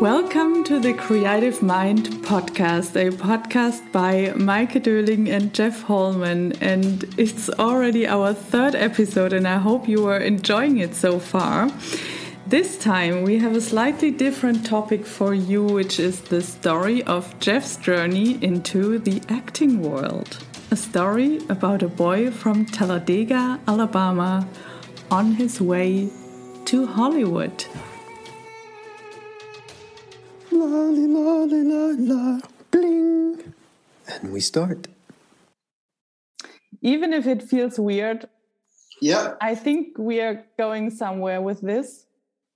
Welcome to the Creative Mind podcast, a podcast by Maike Döling and Jeff Holman. And it's already our third episode, and I hope you are enjoying it so far. This time we have a slightly different topic for you, which is the story of Jeff's journey into the acting world. A story about a boy from Talladega, Alabama, on his way to Hollywood. La la la la bling. And we start. Even if it feels weird, Yeah. I think we are going somewhere with this.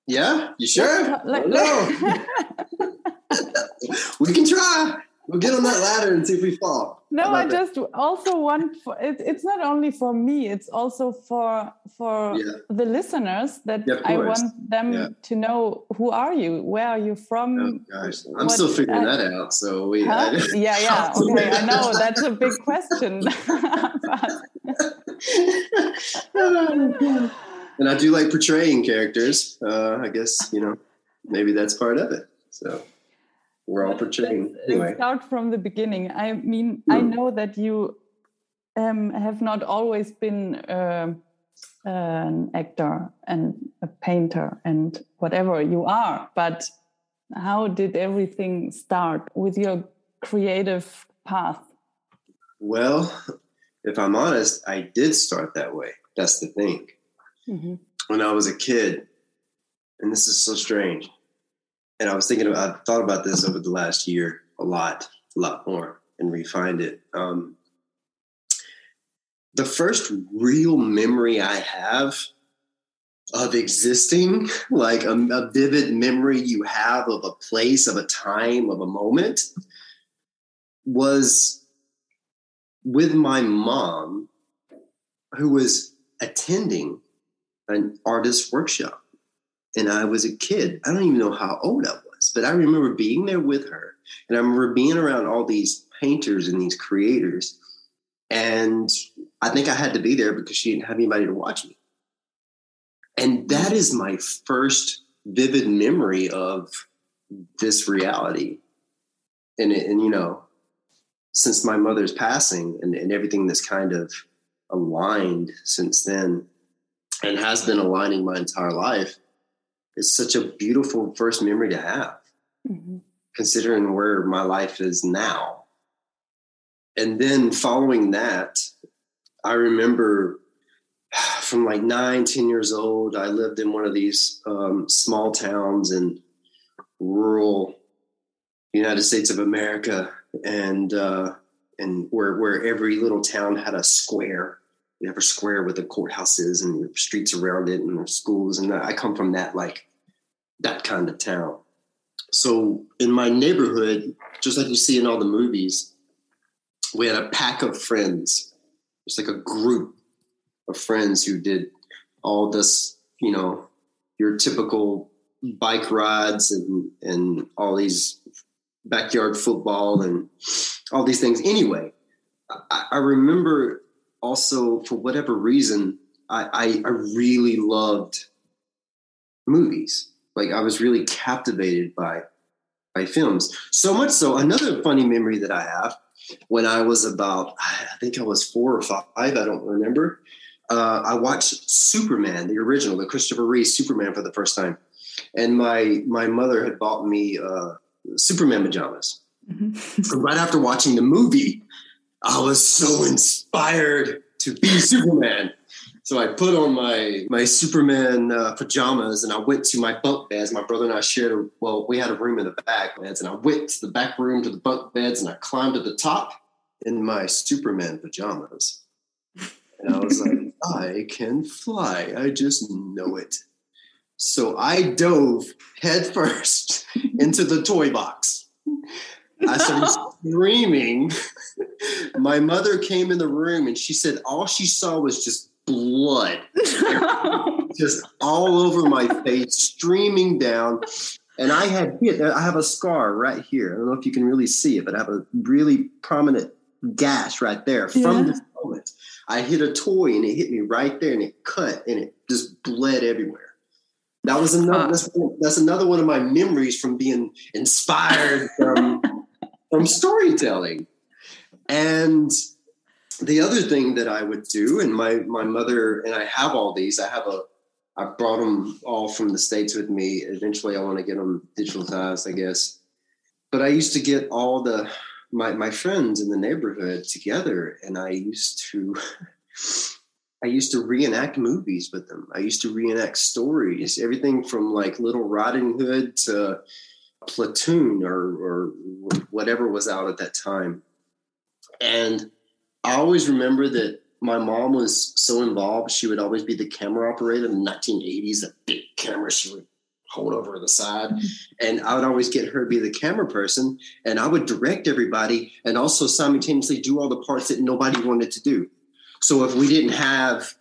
Yeah. You sure? I don't we can try. We'll get on that ladder and see if we fall. No, I just also want for it, it's not only for me, it's also for for Yeah. the listeners that Yeah, I want them Yeah. to know who are you? Where are you from? Oh, gosh. I'm What- still figuring uh, that out. So we. Huh? Yeah, yeah. Okay, I know that's a big question. But- and I do like portraying characters. Uh, I guess you know maybe that's part of it. So we're all portraying Let's, anyway. Start from the beginning. I mean, I Hmm. know that you um, have not always been uh, an actor and a painter and whatever you are, but how did everything start with your creative path? Well, if I'm honest, I did start that way. That's the thing. Mhm. when I was a kid, and this is so strange. And I was thinking about, I thought about this over the last year a lot, a lot more, and refined it. Um, the first real memory I have of existing, like a, a vivid memory you have of a place, of a time, of a moment, was with my mom, who was attending an artist workshop. And I was a kid. I don't even know how old I was, but I remember being there with her. And I remember being around all these painters and these creators. And I think I had to be there because she didn't have anybody to watch me. And that is my first vivid memory of this reality. And, and you know, since my mother's passing and, and everything that's kind of aligned since then, and has been aligning my entire life. It's such a beautiful first memory to have, Mhm. considering where my life is now. And then following that, I remember from like nine, ten years old, I lived in one of these um, small towns in rural United States of America, and uh, and where where every little town had a square we have a square with the courthouses and the streets around it and the schools and i come from that like that kind of town. So in my neighborhood just like you see in all the movies we had a pack of friends. It's like a group of friends who did all this you know your typical bike rides and and all these backyard football and all these things. Anyway I, I remember also for whatever reason I, I i really loved movies. Like i was really captivated by by films. So much so another funny memory that i have when i was about i think i was four or five i don't remember uh, i watched superman the original the christopher reeve superman for the first time. And my my mother had bought me uh, superman pajamas. Mhm. right after watching the movie, I was so inspired to be Superman. So I put on my my Superman uh, pajamas and I went to my bunk beds. My brother and I shared a well, we had a room in the back beds, and I went to the back room to the bunk beds and I climbed to the top in my Superman pajamas. And I was like, I can fly. I just know it. So I dove headfirst into the toy box. I started screaming. My mother came in the room and she said all she saw was just blood, just all over my face, streaming down. And I had hit, I have a scar right here. I don't know if you can really see it, but I have a really prominent gash right there from this moment. I hit a toy and it hit me right there and it cut and it just bled everywhere. That was another. That's, that's another one of my memories from being inspired from from storytelling. And the other thing that I would do, and my my mother and I have all these. I have a. I brought them all from the states with me. Eventually, I want to get them digitalized, I guess. But I used to get all the my my friends in the neighborhood together, and I used to. I used to reenact movies with them. I used to reenact stories, everything from like Little Riding Hood to Platoon or, or whatever was out at that time. And I always remember that my mom was so involved. She would always be the camera operator in the 1980s, a big camera she would hold over the side. And I would always get her to be the camera person. And I would direct everybody and also simultaneously do all the parts that nobody wanted to do. So if we didn't have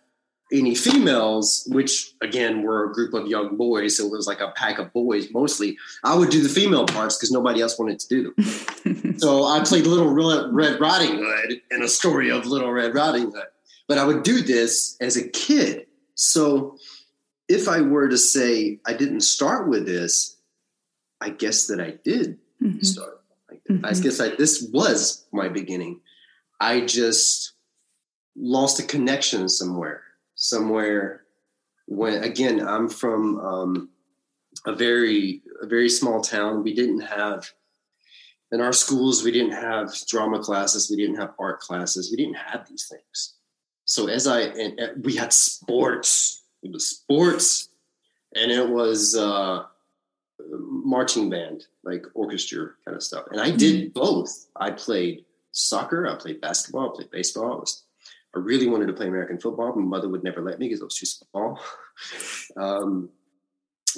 any females, which again were a group of young boys, so it was like a pack of boys mostly, I would do the female parts because nobody else wanted to do them. so I played Little Red Riding Hood in a story of Little Red Riding Hood. But I would do this as a kid. So if I were to say I didn't start with this, I guess that I did mm-hmm. start. Mm-hmm. I guess I, this was my beginning. I just lost a connection somewhere, somewhere. When again, I'm from um, a very a very small town. We didn't have in our schools. We didn't have drama classes. We didn't have art classes. We didn't have these things. So as I and, and we had sports. It was sports, and it was uh, marching band, like orchestra kind of stuff. And I did mm-hmm. both. I played soccer. I played basketball. I played baseball. I was I really wanted to play American football. My mother would never let me because I was too small. Um,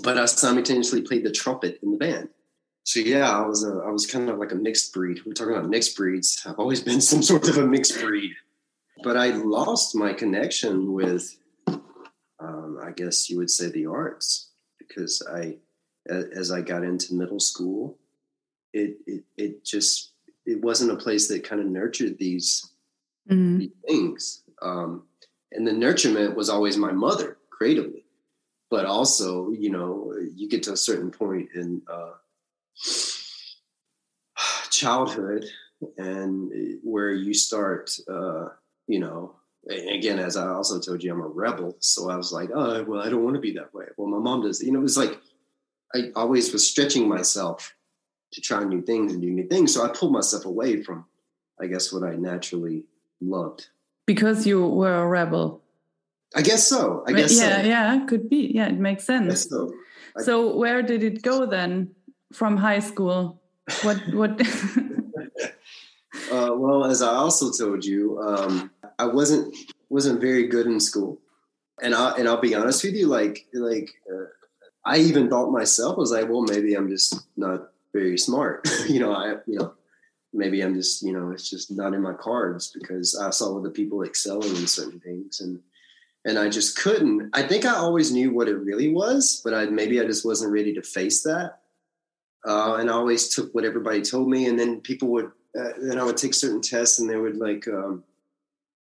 but I simultaneously played the trumpet in the band. So yeah, I was a, I was kind of like a mixed breed. We're talking about mixed breeds. I've always been some sort of a mixed breed, but I lost my connection with, um, I guess you would say, the arts because I, as I got into middle school, it it it just it wasn't a place that kind of nurtured these mm-hmm. things. Um, and the nurturement was always my mother creatively, but also, you know, you get to a certain point in uh, childhood and where you start, uh, you know, again, as I also told you, I'm a rebel. So I was like, oh, well, I don't want to be that way. Well, my mom does. You know, it was like I always was stretching myself to try new things and do new things. So I pulled myself away from, I guess, what I naturally loved. Because you were a rebel. I guess so. I guess yeah, so. yeah, could be. Yeah, it makes sense. so. I, so where did it go then from high school? What what uh, well, as I also told you, um, I wasn't wasn't very good in school, and I and I'll be honest with you, like like uh, I even thought myself I was like, well, maybe I'm just not very smart. you know, I you know maybe I'm just, you know, it's just not in my cards because I saw other people excelling in certain things and and I just couldn't. I think I always knew what it really was, but I maybe I just wasn't ready to face that. Uh, and I always took what everybody told me, and then people would uh, then I would take certain tests, and they would like um,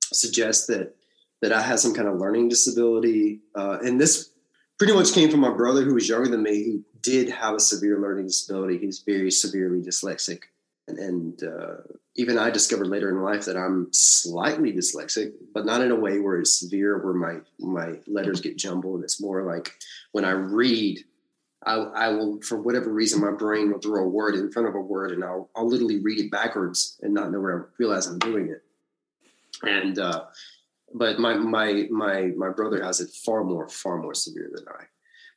suggest that that I had some kind of learning disability, uh, and this pretty much came from my brother who was younger than me, who did have a severe learning disability. He's very severely dyslexic and uh, even I discovered later in life that I'm slightly dyslexic, but not in a way where it's severe, where my my letters get jumbled. It's more like when I read, I, I will, for whatever reason, my brain will throw a word in front of a word, and I'll I'll literally read it backwards and not know where I realize I'm doing it. And uh, but my my my my brother has it far more far more severe than I.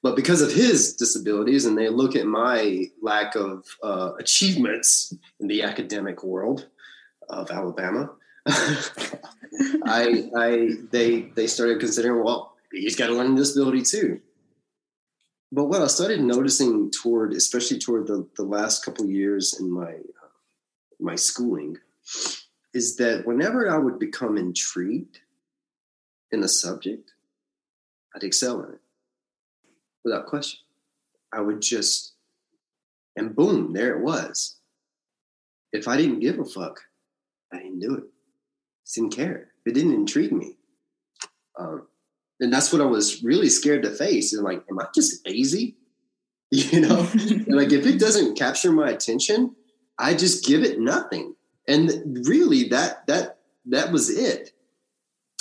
But because of his disabilities, and they look at my lack of uh, achievements in the academic world of Alabama, I, I, they, they started considering, well, he's got a learning disability too. But what I started noticing toward, especially toward the, the last couple years in my uh, my schooling, is that whenever I would become intrigued in a subject, I'd excel in it without question. I would just, and boom, there it was. If I didn't give a fuck, I didn't do it. Didn't care. It didn't intrigue me, um, and that's what I was really scared to face. And like, am I just lazy? You know, like if it doesn't capture my attention, I just give it nothing. And really, that that that was it.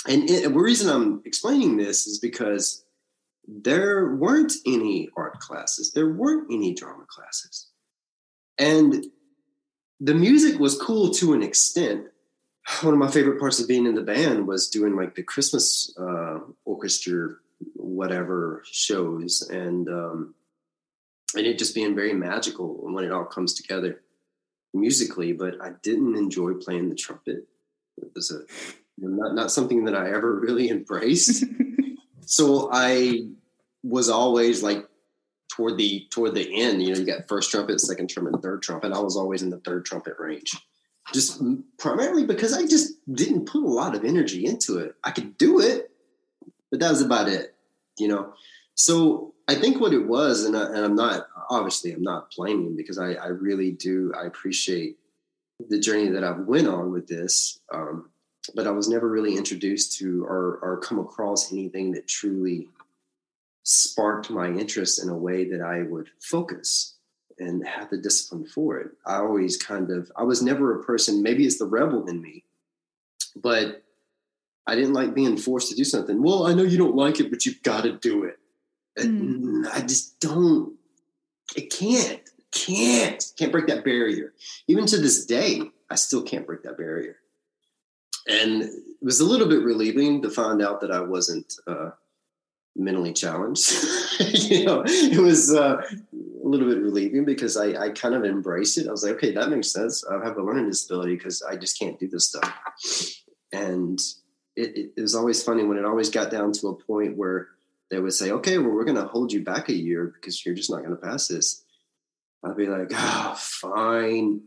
And the reason I'm explaining this is because there weren't any art classes, there weren't any drama classes, and the music was cool to an extent. One of my favorite parts of being in the band was doing like the Christmas uh, orchestra, whatever shows, and um, and it just being very magical when it all comes together musically. But I didn't enjoy playing the trumpet. It was a not not something that I ever really embraced. so I was always like toward the toward the end. You know, you got first trumpet, second trumpet, third trumpet. I was always in the third trumpet range, just primarily because I just didn't put a lot of energy into it. I could do it, but that was about it. You know, so I think what it was, and, I, I'm not obviously I'm not blaming because I, I really do I appreciate the journey that I've went on with this. Um, but I was never really introduced to or, or come across anything that truly sparked my interest in a way that I would focus and have the discipline for it. I always kind of, I was never a person, maybe it's the rebel in me, but I didn't like being forced to do something. Well, I know you don't like it, but you've got to do it. Mm. I just don't, it can't, can't, can't break that barrier. Even to this day, I still can't break that barrier and it was a little bit relieving to find out that I wasn't uh, mentally challenged. you know, it was uh, a little bit relieving because I, I kind of embraced it. I was like, okay, that makes sense. I have a learning disability because I just can't do this stuff. And it, it, it was always funny when it always got down to a point where they would say, okay, well, we're going to hold you back a year because you're just not going to pass this. I'd be like, oh, fine.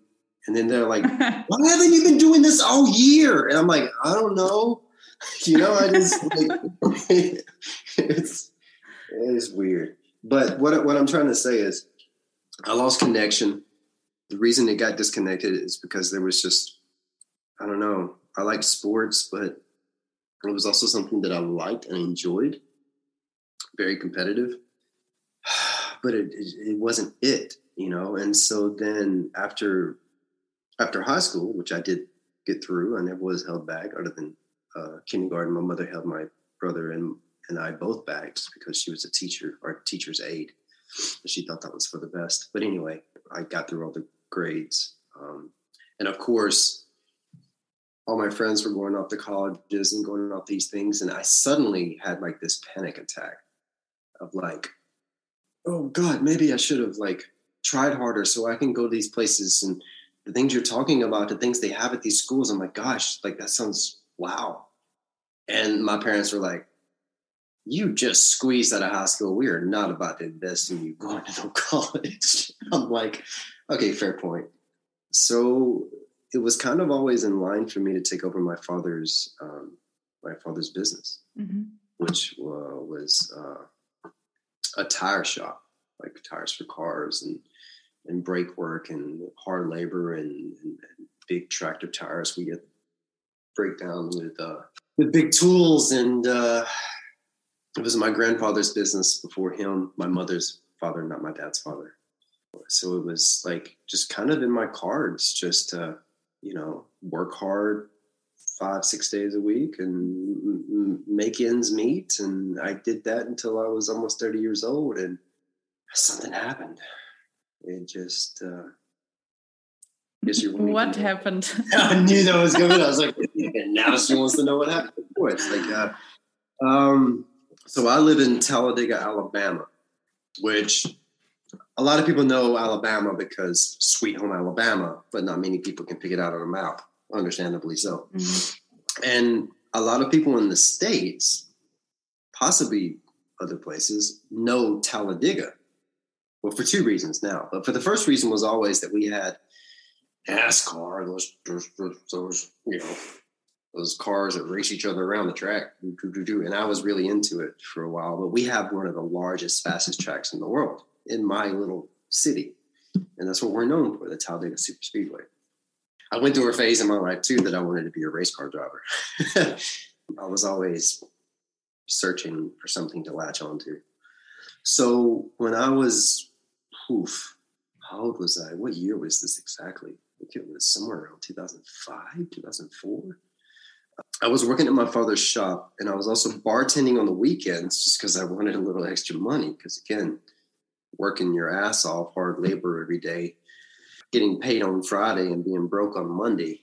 And then they're like, why haven't you been doing this all year? And I'm like, I don't know. You know, I just like it's it's weird. But what what I'm trying to say is I lost connection. The reason it got disconnected is because there was just I don't know. I liked sports, but it was also something that I liked and enjoyed. Very competitive. But it, it, it wasn't it, you know. And so then after after high school, which I did get through, I never was held back other than uh, kindergarten. My mother held my brother and, and I both bags because she was a teacher or teacher's aide. She thought that was for the best. But anyway, I got through all the grades. Um, and of course, all my friends were going off to colleges and going off these things. And I suddenly had like this panic attack of like, oh God, maybe I should have like tried harder so I can go to these places and the things you're talking about, the things they have at these schools, I'm like, gosh, like that sounds wow. And my parents were like, you just squeezed out of high school. We are not about to invest in you going to no college. I'm like, okay, fair point. So it was kind of always in line for me to take over my father's um, my father's business, mm-hmm. which uh, was uh, a tire shop, like tires for cars and and brake work and hard labor and, and, and big tractor tires. We get breakdown with uh, with big tools, and uh, it was my grandfather's business before him. My mother's father, not my dad's father. So it was like just kind of in my cards, just to you know work hard five six days a week and make ends meet. And I did that until I was almost thirty years old, and something happened it just uh what happened? I knew that was coming i was like now she wants to know what happened Boy, it's like uh, um so i live in talladega alabama which a lot of people know alabama because sweet home alabama but not many people can pick it out on a map understandably so. Mm-hmm. and a lot of people in the states possibly other places know talladega well, for two reasons now. But for the first reason was always that we had NASCAR, those, those, those you know, those cars that race each other around the track. And I was really into it for a while. But we have one of the largest, fastest tracks in the world in my little city. And that's what we're known for, the Talladega Super Speedway. I went through a phase in my life too that I wanted to be a race car driver. I was always searching for something to latch onto. So when I was, oof, how old was I? What year was this exactly? I think it was somewhere around 2005, 2004. I was working at my father's shop and I was also bartending on the weekends just because I wanted a little extra money. Because again, working your ass off, hard labor every day, getting paid on Friday and being broke on Monday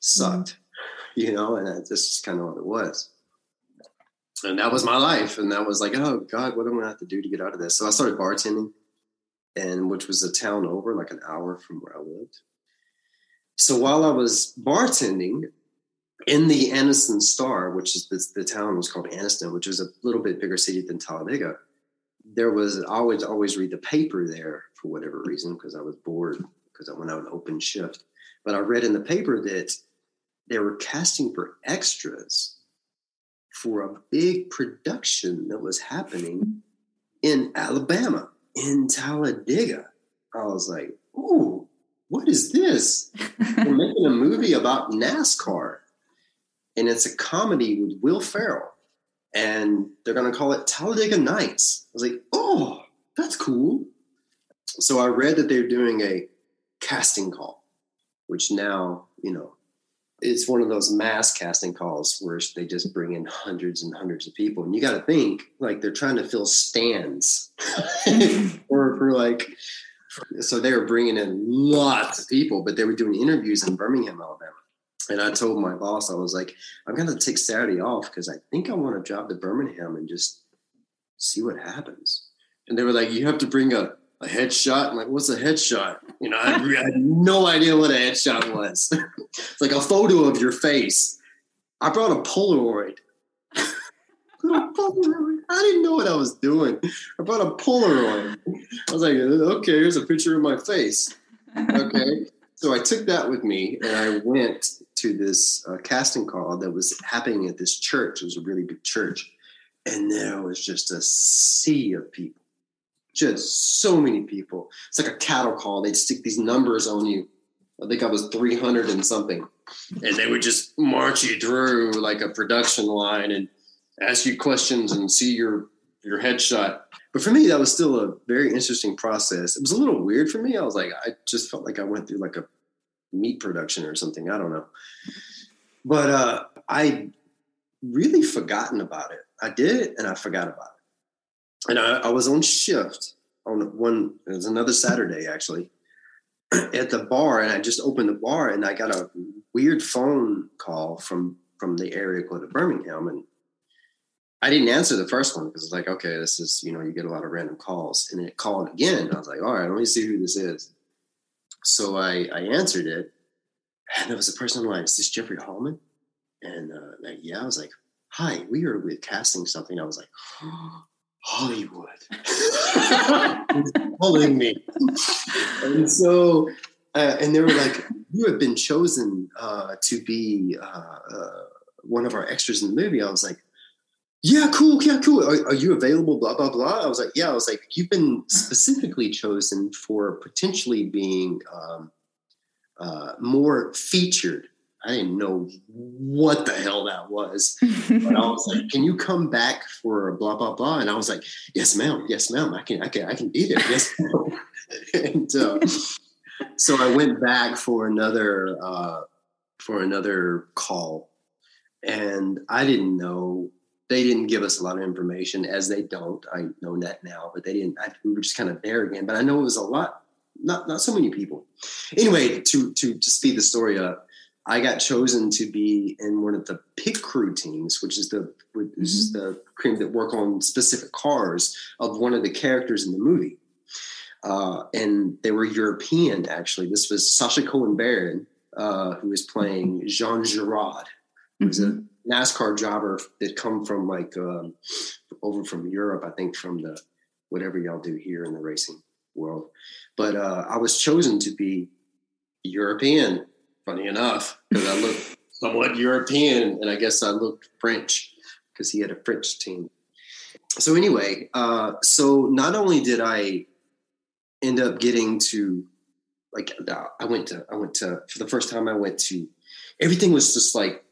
sucked, mm-hmm. you know, and that's just kind of what it was. And that was my life. And that was like, oh God, what am I gonna have to do to get out of this? So I started bartending, and which was a town over, like an hour from where I lived. So while I was bartending in the Anniston Star, which is the, the town was called Anniston, which is a little bit bigger city than Talladega, there was I always always read the paper there for whatever reason because I was bored because I went out an open shift. But I read in the paper that they were casting for extras for a big production that was happening in Alabama, in Talladega. I was like, "Ooh, what is this? We're making a movie about NASCAR, and it's a comedy with Will Ferrell, and they're going to call it Talladega Nights." I was like, "Oh, that's cool." So I read that they're doing a casting call, which now you know it's one of those mass casting calls where they just bring in hundreds and hundreds of people. And you got to think like they're trying to fill stands or for like so they were bringing in lots of people but they were doing interviews in birmingham alabama. And i told my boss i was like i'm going to take saturday off because i think i want to drive to birmingham and just see what happens. And they were like you have to bring a a headshot. I'm like, what's a headshot? You know, I, I had no idea what a headshot was. it's like a photo of your face. I brought a Polaroid. Polaroid. I didn't know what I was doing. I brought a Polaroid. I was like, okay, here's a picture of my face. Okay. so I took that with me and I went to this uh, casting call that was happening at this church. It was a really big church. And there was just a sea of people just so many people. It's like a cattle call. They'd stick these numbers on you. I think I was 300 and something. And they would just march you through like a production line and ask you questions and see your your headshot. But for me, that was still a very interesting process. It was a little weird for me. I was like, I just felt like I went through like a meat production or something. I don't know. But uh, I really forgotten about it. I did and I forgot about it and I, I was on shift on one. It was another Saturday actually at the bar, and I just opened the bar, and I got a weird phone call from from the area code of Birmingham, and I didn't answer the first one because it's like, okay, this is you know you get a lot of random calls, and it called again. I was like, all right, let me see who this is. So I I answered it, and there was a person like, is this Jeffrey Holman? And uh, like, yeah, I was like, hi, we are with casting something. I was like, oh, Hollywood pulling me. and so, uh, and they were like, You have been chosen uh, to be uh, uh, one of our extras in the movie. I was like, Yeah, cool, yeah, cool. Are, are, you available? Blah, blah, blah. I was like, Yeah, I was like, You've been specifically chosen for potentially being um, uh, more featured I didn't know what the hell that was. but I was like, "Can you come back for blah blah blah?" And I was like, "Yes, ma'am. Yes, ma'am. I can. I can. I can be there. Yes." and uh, so I went back for another uh, for another call, and I didn't know. They didn't give us a lot of information, as they don't. I know that now, but they didn't. I, we were just kind of there again. But I know it was a lot, not not so many people. Anyway, to to to speed the story up I got chosen to be in one of the pit crew teams, which is the which mm-hmm. is the cream that work on specific cars of one of the characters in the movie. Uh, and they were European, actually. This was Sacha Cohen Baron, uh, who was playing Jean Girard, who's mm-hmm. a NASCAR driver that come from like um, over from Europe, I think from the whatever y'all do here in the racing world. But uh, I was chosen to be European funny enough, because I look somewhat European and I guess I looked French because he had a French team. So anyway, uh, so not only did I end up getting to like I went to I went to for the first time I went to everything was just like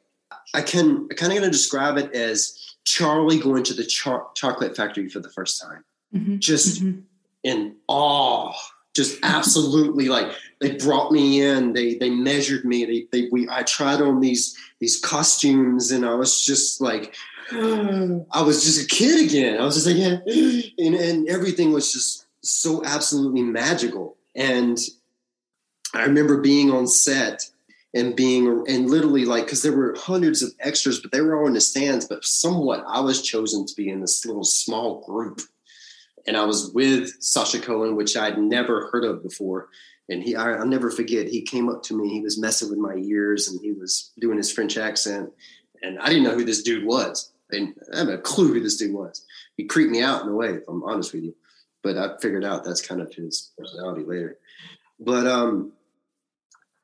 I can I kind of gonna describe it as Charlie going to the chocolate factory for the first time, mm-hmm. just mm-hmm. in awe, just absolutely like they brought me in, they they measured me, they they we I tried on these these costumes, and I was just like. Hmm. I was just a kid again. I was just like, yeah, and, and everything was just so absolutely magical. And I remember being on set and being and literally like because there were hundreds of extras but they were all in the stands but somewhat i was chosen to be in this little small group and i was with sacha cohen which i'd never heard of before and he I, will never forget he came up to me he was messing with my ears and he was doing his french accent. And i didn't know who this dude was. I didn't have a clue who this dude was. He creeped me out in a way if i'm honest with you. But i figured out that's kind of his personality later. But um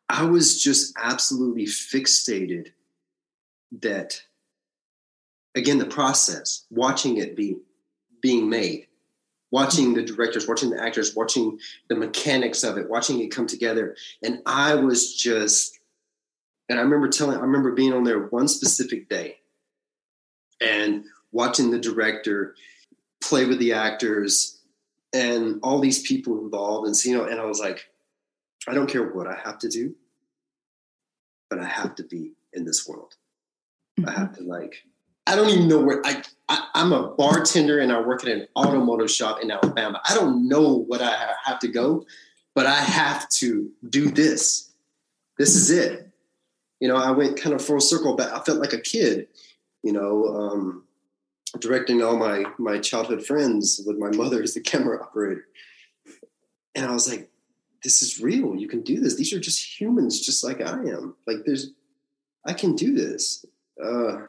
I was just absolutely fixated that again the process watching it be being made watching the directors watching the actors watching the mechanics of it watching it come together and i was just and i remember telling i remember being on there one specific day and watching the director play with the actors and all these people involved and you know and i was like I don't care what I have to do, but I have to be in this world. Mm-hmm. I have to like, I don't even know where I, I am a bartender and I work at an automotive shop in Alabama. I don't know what I have to go, but I have to do this. This is it. You know, I went kind of full circle back. I felt like a kid, you know, um, directing all my my childhood friends with my mother as the camera operator. And I was like, this is real. You can do this. These are just humans, just like I am. Like there's, I can do this. Uh,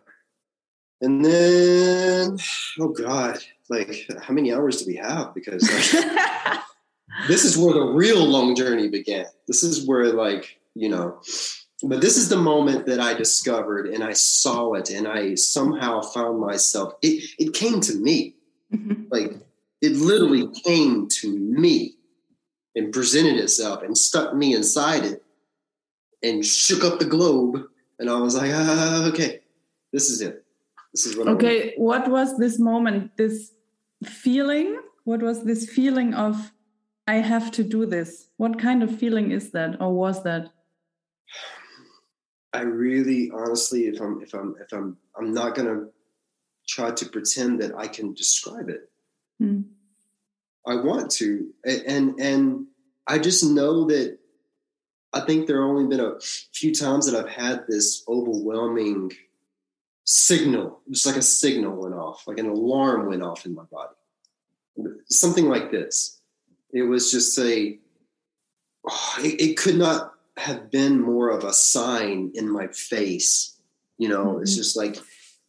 and then, oh God, like how many hours do we have? Because like, this is where the real long journey began. This is where like, you know, but this is the moment that I discovered and I saw it and I somehow found myself, it, it came to me. Mm-hmm. Like it literally came to me and presented itself and stuck me inside it and shook up the globe. And I was like, ah, okay, this is it. This is what Okay, what was this moment, this feeling? What was this feeling of I have to do this? What kind of feeling is that or was that? I really honestly if I'm if I'm if I'm I'm not gonna try to pretend that I can describe it. Hmm. I want to, and and I just know that I think there have only been a few times that I've had this overwhelming signal, just like a signal went off, like an alarm went off in my body, something like this. It was just a, oh, it, it, could not have been more of a sign in my face. You know, mm-hmm. it's just like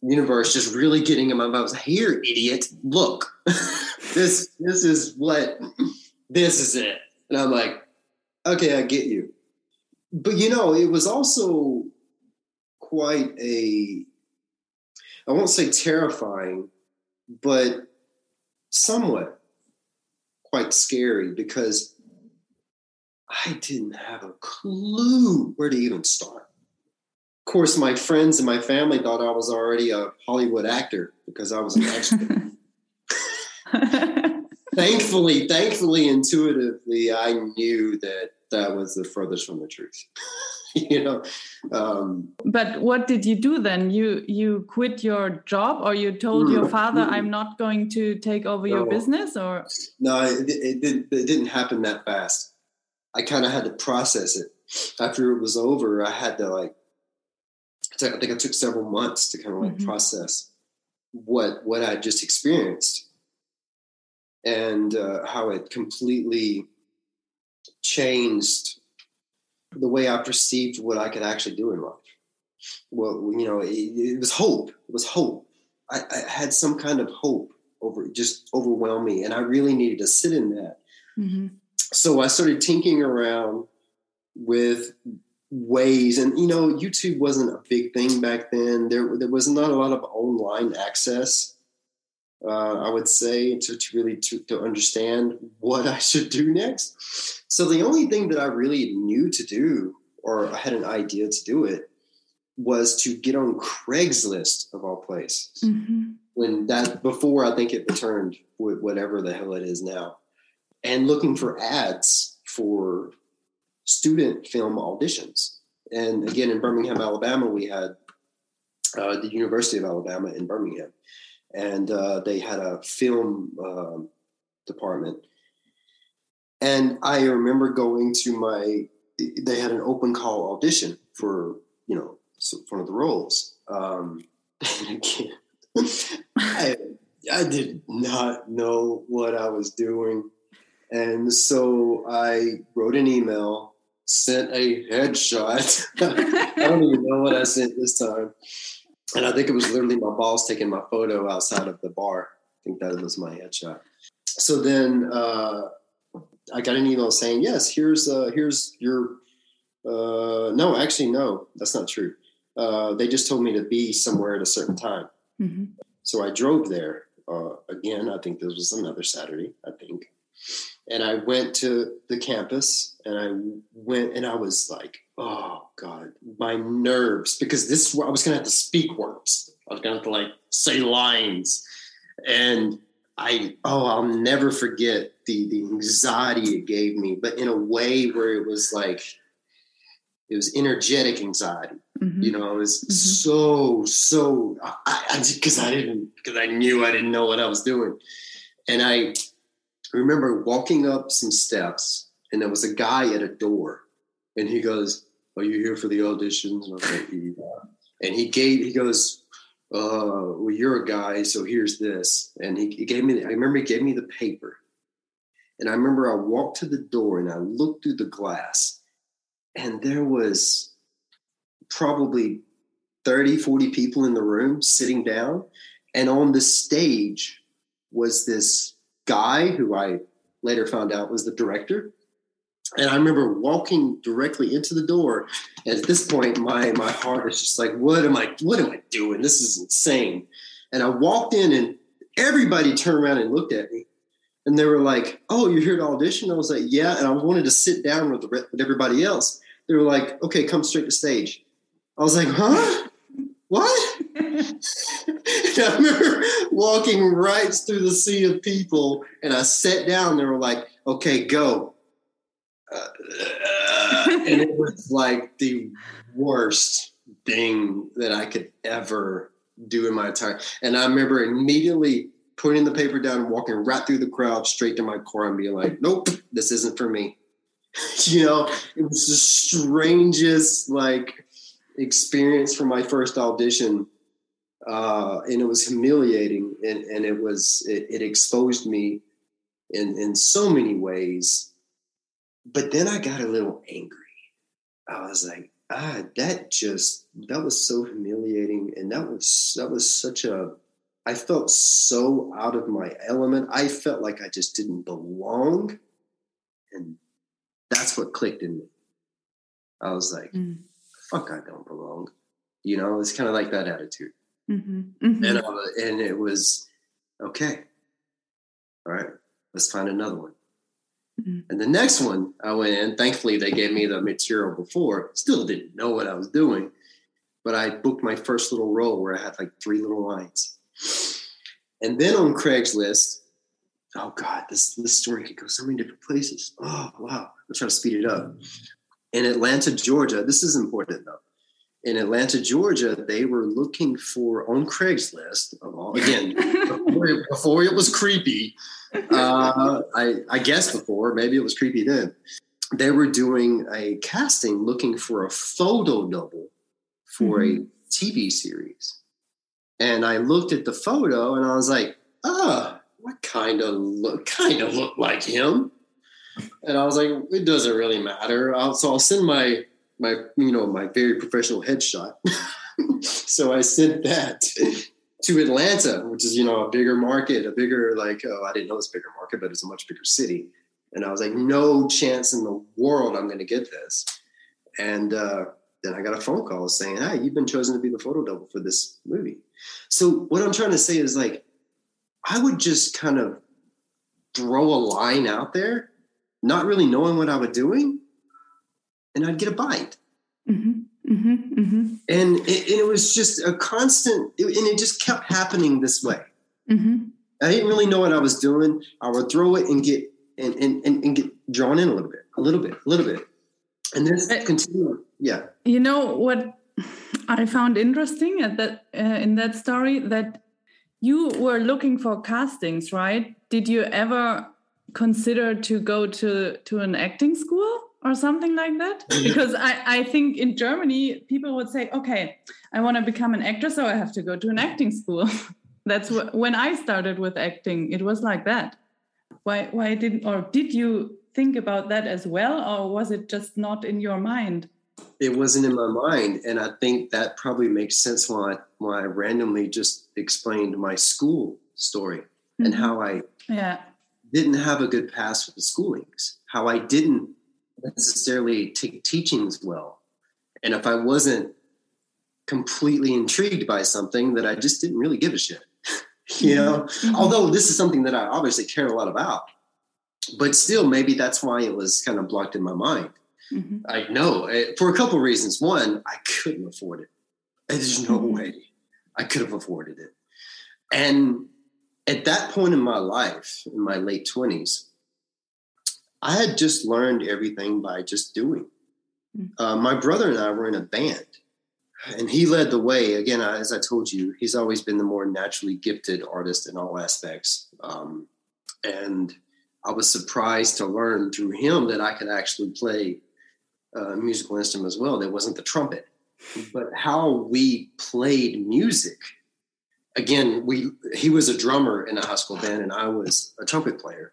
universe just really getting in my mouth. Here, idiot, look, this this is what this is it. And I'm like, okay, I get you. But you know, it was also quite a I won't say terrifying, but somewhat quite scary because I didn't have a clue where to even start. Of course, my friends and my family thought I was already a Hollywood actor because I was an expert. thankfully, thankfully, intuitively, I knew that that was the furthest from the truth. you know. Um, but what did you do then? You you quit your job, or you told your father, "I'm not going to take over no, your business," or no, it, it, didn't. It didn't happen that fast. I kind of had to process it. After it was over, I had to like I think it took several months to kind of like mm-hmm. process what what I just experienced and uh, how it completely changed the way I perceived what I could actually do in life. Well, you know, it, it was hope. It was hope. I, I, had some kind of hope over just overwhelm me, and I really needed to sit in that. Mm-hmm. So I started tinkering around with ways and you know youtube wasn't a big thing back then there there was not a lot of online access uh, i would say to, to really to, to understand what i should do next so the only thing that i really knew to do or i had an idea to do it was to get on Craigslist of all places. Mm-hmm. When that before I think it returned whatever the hell it is now, and looking for ads for student film auditions. And again, in Birmingham, Alabama, we had uh, the University of Alabama in Birmingham, and uh, they had a film uh, department. And I remember going to my, they had an open call audition for, you know, one of the roles. Um, I, I did not know what I was doing. And so I wrote an email, sent a headshot. I don't even know what I sent this time. And I think it was literally my boss taking my photo outside of the bar. I think that was my headshot. So then uh, I got an email saying, "Yes, here's uh, here's your." Uh, no, actually, no, that's not true. Uh, they just told me to be somewhere at a certain time. Mm-hmm. So I drove there uh, again. I think this was another Saturday. I think, and I went to the campus, and I went, and I was like, "Oh God, my nerves!" Because this I was going to have to speak words. I was going to have to like say lines, and I oh I'll never forget the the anxiety it gave me, but in a way where it was like it was energetic anxiety. Mm-hmm. You know, it was mm-hmm. so so I because I, I, didn't because I knew I didn't know what I was doing, and I remember walking up some steps, and there was a guy at a door, and he goes, "Are you here for the auditions?" And, like, yeah. and he gave he goes, uh, well, you're a guy, so here's this. And he, he gave me, I remember he gave me the paper. And I remember I walked to the door and I looked through the glass, and there was probably 30, 40 people in the room sitting down. And on the stage was this guy who I later found out was the director. And I remember walking directly into the door. And at this point, my my heart is just like, what am I what am I doing? This is insane. And I walked in and everybody turned around and looked at me. And they were like, "Oh, you're here to audition?" I was like, "Yeah." And I wanted to sit down with, the, with everybody else. They were like, "Okay, come straight to stage." I was like, "Huh? What?" I remember walking right through the sea of people, and I sat down. They were like, "Okay, go." Uh, and it was like the worst thing that I could ever do in my time. And I remember immediately putting the paper down and walking right through the crowd straight to my car and being like, nope, this isn't for me. you know, it was the strangest like experience for my first audition. Uh, and it was humiliating and, and it was, it, it exposed me in, in so many ways but then I got a little angry. I was like, ah, that just that was so humiliating, and that was that was such a. I felt so out of my element. I felt like I just didn't belong, and that's what clicked in me. I was like, mm. "Fuck, I don't belong." You know, it's kind of like that attitude, mm-hmm. Mm-hmm. and uh, and it was okay. All right, let's find another one. Mm-hmm. And the next one I went in, thankfully they gave me the material before, still didn't know what I was doing, but I booked my first little role where I had like three little lines. And then on Craigslist, oh God, this, this story could go so many different places. Oh, wow. I'm trying to speed it up. In Atlanta, Georgia, this is important though. In Atlanta, Georgia, they were looking for on Craigslist, again, before, it, before it was creepy, uh, I, I guess before, maybe it was creepy then. They were doing a casting looking for a photo double for mm-hmm. a TV series. And I looked at the photo and I was like, ah, what kind of look kind of look like him? And I was like, it doesn't really matter. I'll, so I'll send my my you know my very professional headshot. so I sent that to Atlanta, which is you know a bigger market, a bigger like oh I didn't know it's bigger market, but it's a much bigger city. And I was like, no chance in the world I'm going to get this. And uh, then I got a phone call saying, "Hey, you've been chosen to be the photo double for this movie." So what I'm trying to say is like, I would just kind of throw a line out there, not really knowing what I was doing, and I'd get a bite. Mm-hmm. Mm-hmm, mm-hmm. And, it, and it was just a constant, and it just kept happening this way. Mm-hmm. I didn't really know what I was doing. I would throw it and get and, and, and, and get drawn in a little bit, a little bit, a little bit. And this Uh, continued. Yeah. You know what I found interesting at that uh, in that story that you were looking for castings, right? Did you ever consider to go to to an acting school or something like that? Because I I think in Germany people would say, okay, I want to become an actor, so I have to go to an acting school. That's wh- when I started with acting. It was like that. Why why didn't or did you think about that as well, or was it just not in your mind? It wasn't in my mind. And I think that probably makes sense why, why I randomly just explained my school story and Mhm. how I Yeah. didn't have a good pass with the schoolings, how I didn't necessarily take teachings well. And if I wasn't completely intrigued by something that I just didn't really give a shit, you know, Mhm. although this is something that I obviously care a lot about, but still maybe that's why it was kind of blocked in my mind. Mhm. I know eh, for a couple of reasons. One, I couldn't afford it. There's no Mhm. way I could have afforded it. And at that point in my life, in my late 20s, I had just learned everything by just doing. Mm. Uh, my brother and I were in a band, and he led the way. Again, as I told you, he's always been the more naturally gifted artist in all aspects. Um, and I was surprised to learn through him that I could actually play a musical instrument as well. That wasn't the trumpet, but how we played music. Again, we he was a drummer in a high school band, and I was a trumpet player,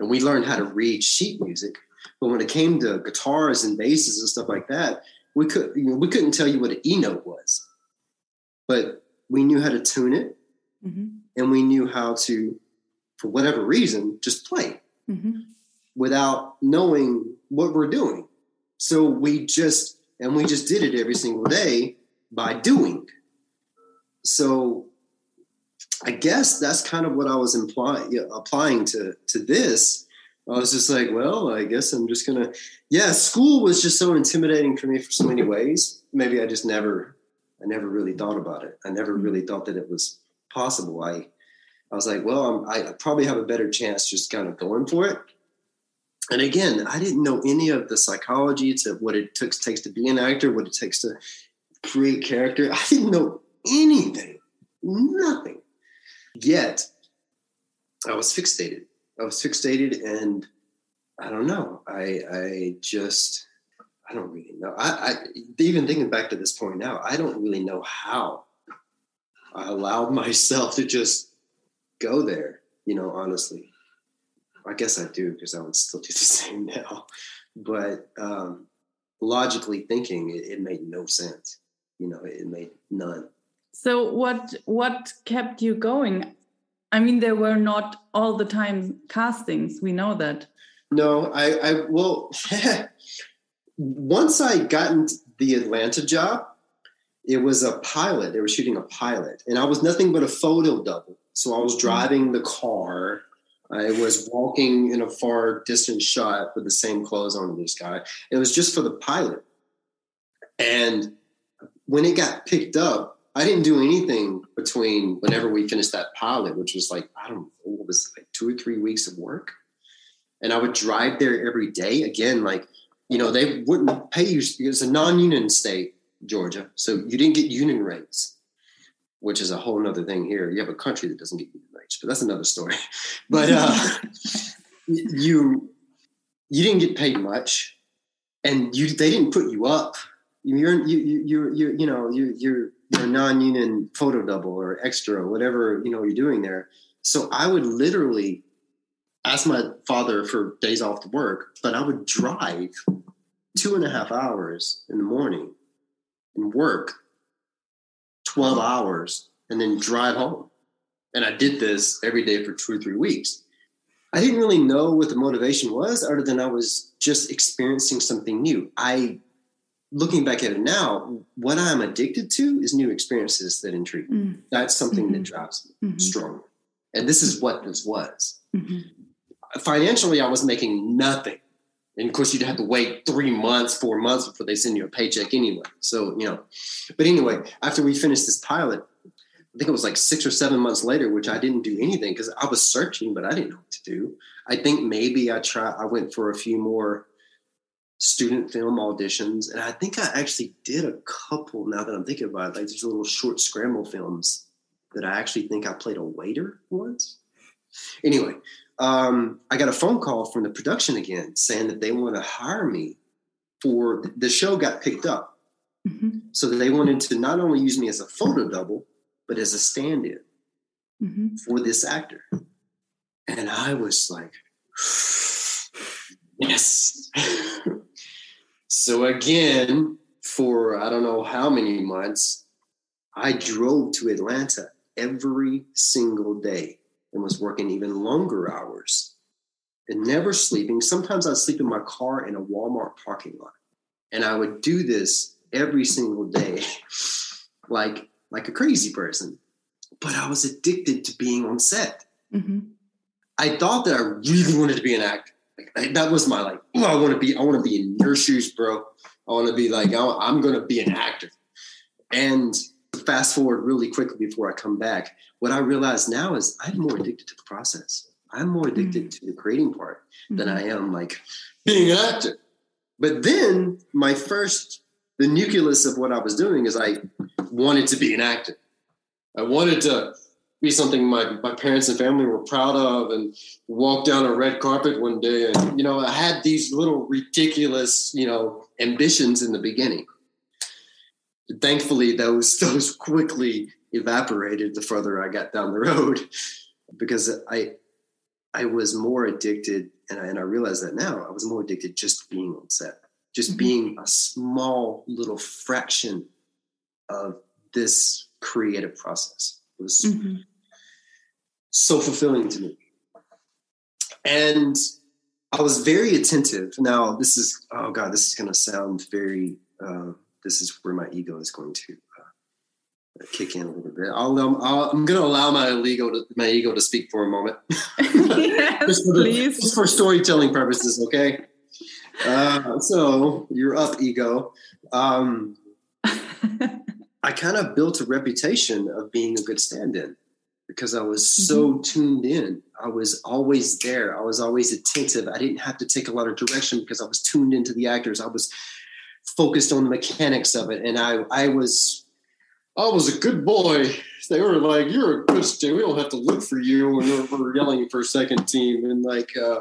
and we learned how to read sheet music. But when it came to guitars and basses and stuff like that, we could you know, we couldn't tell you what an E note was, but we knew how to tune it, Mhm. and we knew how to, for whatever reason, just play Mhm. without knowing what we're doing. So we just and we just did it every single day by doing. So I guess that's kind of what I was implying yeah, applying to to this. I was just like, well, I guess I'm just gonna yeah, school was just so intimidating for me for so many ways. Maybe I just never I never really thought about it. I never mm-hmm. really thought that it was possible. I I was like, well, I'm, I probably have a better chance just kind of going for it and again, I didn't know any of the psychology to what it took, takes to be an actor, what it takes to create character. I didn't know anything, nothing. Yet, I was fixated. I was fixated, and I don't know. I I just I don't really know. I, I even thinking back to this point now, I don't really know how I allowed myself to just go there. You know, honestly. I guess I do because I would still do the same now. But um, logically thinking, it, it made no sense. You know, it made none. So what what kept you going? I mean, there were not all the time castings. We know that. No, I, I well, once I gotten the Atlanta job, it was a pilot. They were shooting a pilot, and I was nothing but a photo double. So I was hmm. driving the car. I was walking in a far distant shot with the same clothes on this guy. It was just for the pilot. And when it got picked up, I didn't do anything between whenever we finished that pilot, which was like, I don't know, it was like two or three weeks of work. And I would drive there every day. Again, like, you know, they wouldn't pay you. It's a non union state, Georgia. So you didn't get union rates, which is a whole nother thing here. You have a country that doesn't get union rates, but that's another story. But uh, you you didn't get paid much, and you they didn't put you up. You're you you you're, you're you know you you're you're non-union photo double or extra whatever you know you're doing there. So I would literally ask my father for days off to work, but I would drive two and a half hours in the morning and work 12 hours and then drive home. And I did this every day for two or three weeks. I didn't really know what the motivation was other than I was just experiencing something new. I looking back at it now, what I'm addicted to is new experiences that intrigue me. Mm. That's something that Mhm. drives me Mhm. strongly. And this is what this was. Mhm. Financially, I was making nothing. And of course, you'd have to wait three months, four months before they send you a paycheck anyway. So, you know, but anyway, after we finished this pilot, I think it was like six or seven months later, which I didn't do anything because I was searching, but I didn't know what to do. I think maybe I tried, I went for a few more student film auditions. And I think I actually did a couple now that I'm thinking about it, like these little short scramble films that I actually think I played a waiter once. Anyway, um, I got a phone call from the production again saying that they want to hire me for the show got picked up. Mm-hmm. So they wanted to not only use me as a photo double, but as a stand in mm-hmm. for this actor. And I was like, yes. So again, for I don't know how many months, I drove to Atlanta every single day and was working even longer hours and never sleeping. Sometimes I'd sleep in my car in a Walmart parking lot. And I would do this every single day, like like a crazy person. But I was addicted to being on set. Mm-hmm. I thought that I really wanted to be an actor. That was my like, oh, I want to be, I want to be in your shoes, bro. I want to be like, I'm going to be an actor. And fast forward really quickly before I come back, what I realize now is I'm more addicted to the process. I'm more addicted mm-hmm. to the creating part mm-hmm. than I am like being an actor. But then my first, the nucleus of what I was doing is I wanted to be an actor. I wanted to be something my, my parents and family were proud of and walk down a red carpet one day. And, you know, I had these little ridiculous, you know, ambitions in the beginning thankfully those those quickly evaporated the further I got down the road because I I was more addicted and I, and I realize that now I was more addicted just being on set just mm-hmm. being a small little fraction of this creative process it was mm-hmm. so fulfilling to me and I was very attentive now this is oh god this is going to sound very uh, this is where my ego is going to uh, kick in a little bit. I'll, i am going to allow my ego to my ego to speak for a moment. yes, just for the, please. Just for storytelling purposes, okay. Uh, so you're up, ego. Um, I kind of built a reputation of being a good stand-in because I was so mm-hmm. tuned in. I was always there. I was always attentive. I didn't have to take a lot of direction because I was tuned into the actors. I was focused on the mechanics of it. And I, I was, I was a good boy. They were like, "You're a good student. We don't have to look for you." And we're, yelling for a second team, and like, uh,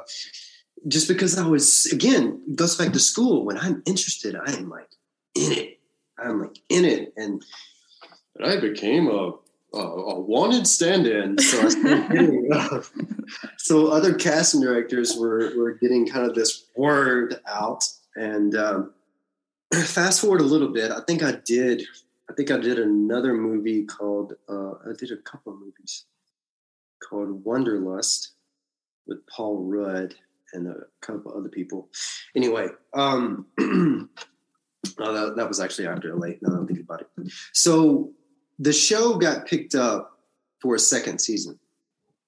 just because I was again goes back to school. When I'm interested, I am like in it. I'm like in it, and, and I became a a, a wanted stand-in. So, getting, uh, so other casting directors were were getting kind of this word out, and um, fast forward a little bit. I think I did. I think I did another movie called. Uh, I did a couple of movies called Wanderlust with Paul Rudd and a couple other people. Anyway, um, oh, that, that, was actually after late. Now I'm thinking about it. So the show got picked up for a second season.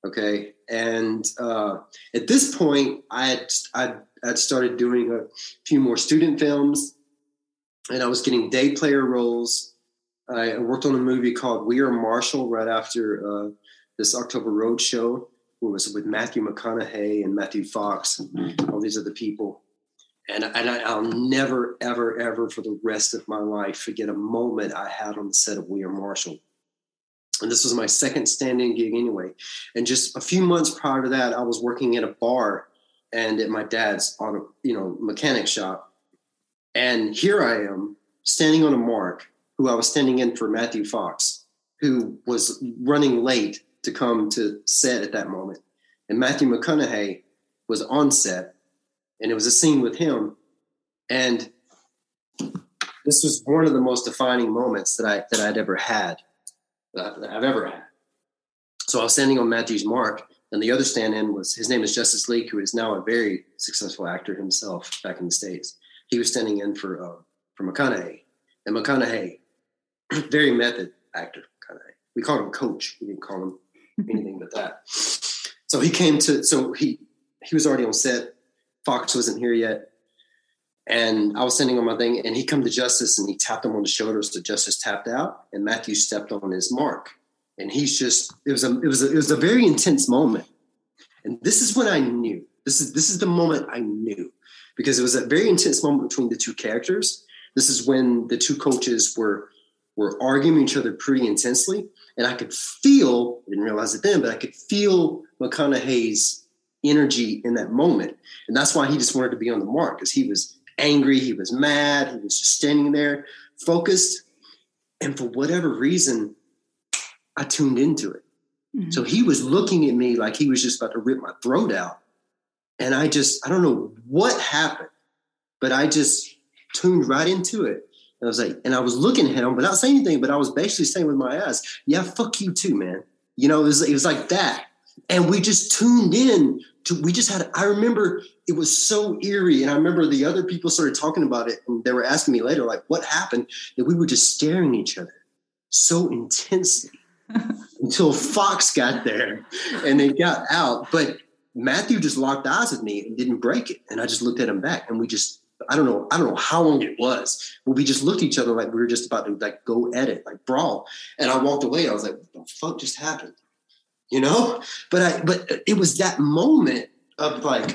Okay, and uh, at this point, I had I had started doing a few more student films and I was getting day player roles. I worked on a movie called We Are Marshall right after uh, this October Road show, it was with Matthew McConaughey and Matthew Fox and all these other people. And, and I, will never, ever, ever for the rest of my life forget a moment I had on the set of We Are Marshall. And this was my second stand-in gig anyway. And just a few months prior to that, I was working at a bar and at my dad's auto, you know, mechanic shop and here I am standing on a mark who I was standing in for Matthew Fox, who was running late to come to set at that moment. And Matthew McConaughey was on set, and it was a scene with him. And this was one of the most defining moments that I that I'd ever had, that I've ever had. So I was standing on Matthew's mark, and the other stand-in was his name is Justice Leak, who is now a very successful actor himself back in the states he was standing in for uh, for McConaughey, and McConaughey, very method actor. McConaughey. We called him Coach. We didn't call him anything but that. So he came to. So he he was already on set. Fox wasn't here yet, And I was sending on my thing, and he come to Justice and he tapped him on the shoulder, so Justice tapped out, and Matthew stepped on his mark. And he's just it was a it was a, it was a very intense moment. And this is when I knew. This is this is the moment I knew because it was a very intense moment between the two characters. This is when the two coaches were were arguing each other pretty intensely, and I could feel. I didn't realize it then, but I could feel McConaughey's energy in that moment, and that's why he just wanted to be on the mark because he was angry, he was mad, he was just standing there, focused, and for whatever reason, I tuned into it. Mm-hmm. So he was looking at me like he was just about to rip my throat out. And I just, I don't know what happened, but I just tuned right into it. And I was like, and I was looking at him without saying anything, but I was basically saying with my ass, yeah, fuck you too, man. You know, it was, it was like that. And we just tuned in we just had, I remember it was so eerie. And I remember the other people started talking about it and they were asking me later, like, what happened? That we were just staring at each other so intensely until Fox got there and they got out. But Matthew just locked eyes with me and didn't break it. And I just looked at him back and we just, I don't know, I don't know how long it was, but we just looked at each other like we were just about to like go at it, like brawl. And I walked away. I was like, what the fuck just happened? You know? But I but it was that moment of like,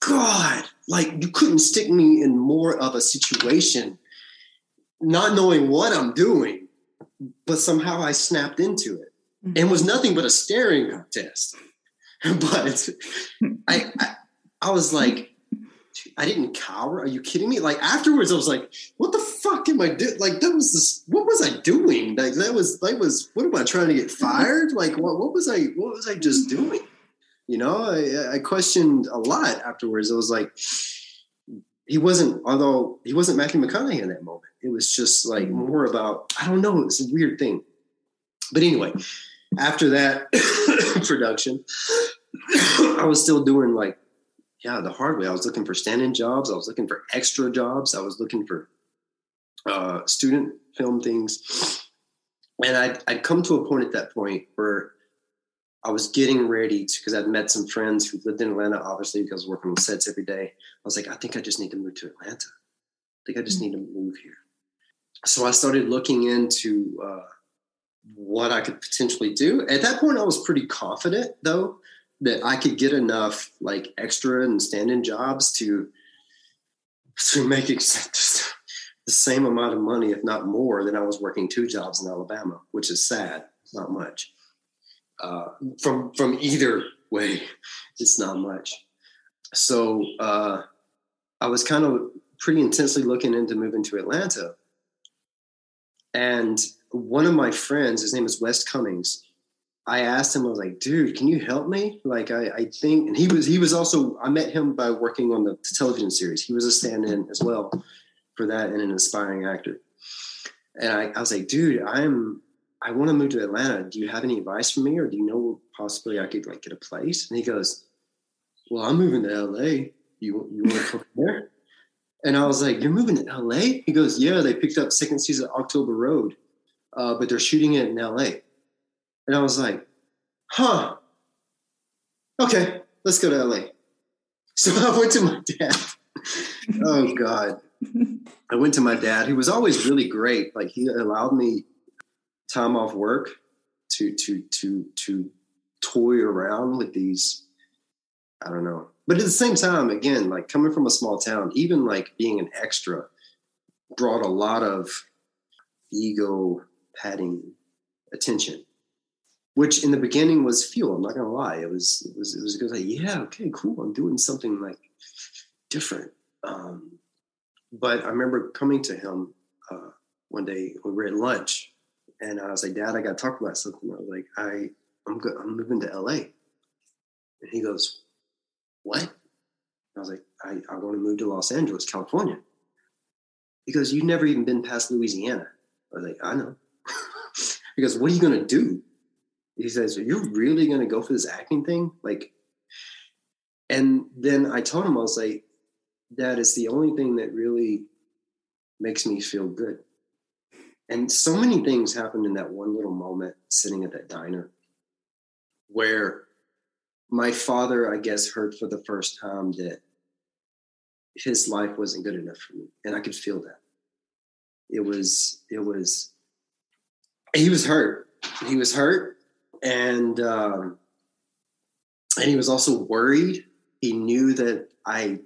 God, like you couldn't stick me in more of a situation, not knowing what I'm doing but somehow I snapped into it mm-hmm. and was nothing but a staring contest. but I, I, I was like, I didn't cower. Are you kidding me? Like afterwards, I was like, "What the fuck am I doing? Like that was this. What was I doing? Like that was that was. What am I trying to get fired? Like what? What was I? What was I just doing? You know, I, I questioned a lot afterwards. I was like, he wasn't. Although he wasn't Matthew McConaughey in that moment. It was just like mm-hmm. more about, I don't know, it's a weird thing. But anyway, after that production, I was still doing like, yeah, the hard way. I was looking for stand-in jobs. I was looking for extra jobs. I was looking for uh, student film things. And I'd, I'd come to a point at that point where I was getting ready to, because I'd met some friends who lived in Atlanta, obviously, because I was working on sets every day. I was like, I think I just need to move to Atlanta. I think I just mm-hmm. need to move here so I started looking into uh, what I could potentially do. At that point, I was pretty confident, though, that I could get enough like extra and stand-in jobs to to make just the same amount of money, if not more, than I was working two jobs in Alabama, which is sad. Not much. Uh, from from either way, it's not much. So uh, I was kind of pretty intensely looking into moving to Atlanta and one of my friends, his name is West Cummings. I asked him, I was like, dude, can you help me? Like, I, I think, and he was, he was also, I met him by working on the television series. He was a stand in as well for that and an aspiring actor. And I, I was like, dude, I'm, I want to move to Atlanta. Do you have any advice for me? Or do you know possibly I could like get a place? And he goes, well, I'm moving to LA. You, you want to come there? And I was like, "You're moving to LA?" He goes, "Yeah, they picked up second season October Road, uh, but they're shooting it in LA." And I was like, "Huh? Okay, let's go to LA." So I went to my dad. oh God, I went to my dad, who was always really great. Like he allowed me time off work to to to to toy around with these. I don't know but at the same time, again, like coming from a small town, even like being an extra brought a lot of ego padding attention, which in the beginning was fuel. I'm not gonna lie. It was it was it was. Like, yeah, okay, cool. I'm doing something like different. Um, but I remember coming to him uh, one day we were at lunch, and I was like, "Dad, I got to talk about something." I was like, "I I'm good. I'm moving to LA," and he goes, what? I was like, I, I want to move to Los Angeles, California. Because you've never even been past Louisiana. I was like, I know. he goes, what are you to do? He says, Are you're really going to go for this acting thing? Like, and then I told him, I was like, that is the only thing that really makes me feel good. And so many things happened in that one little moment sitting at that diner where my father, I guess, heard for the first time that his life wasn't good enough for me, and I could feel that. It was it was he was hurt. He was hurt, and um, and he was also worried. He knew that I,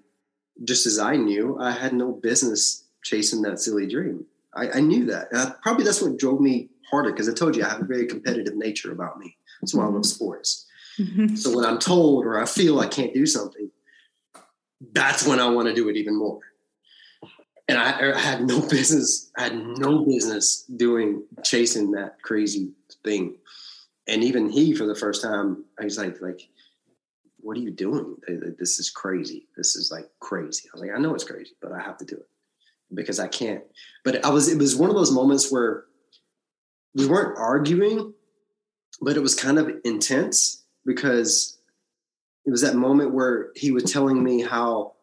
just as I knew, I had no business chasing that silly dream. I, I knew that. I, probably that's what drove me harder because I told you I have a very competitive nature about me. That's why I love sports. Mm-hmm. So when I'm told or I feel I can't do something, that's when I want to do it even more. And I, I had no business, I had no business doing chasing that crazy thing. And even he, for the first time, he's like, like, what are you doing? This is crazy. This is like crazy. I was like, I know it's crazy, but I have to do it because I can't. But I was, it was one of those moments where we weren't arguing, but it was kind of intense because it was that moment where he was telling me how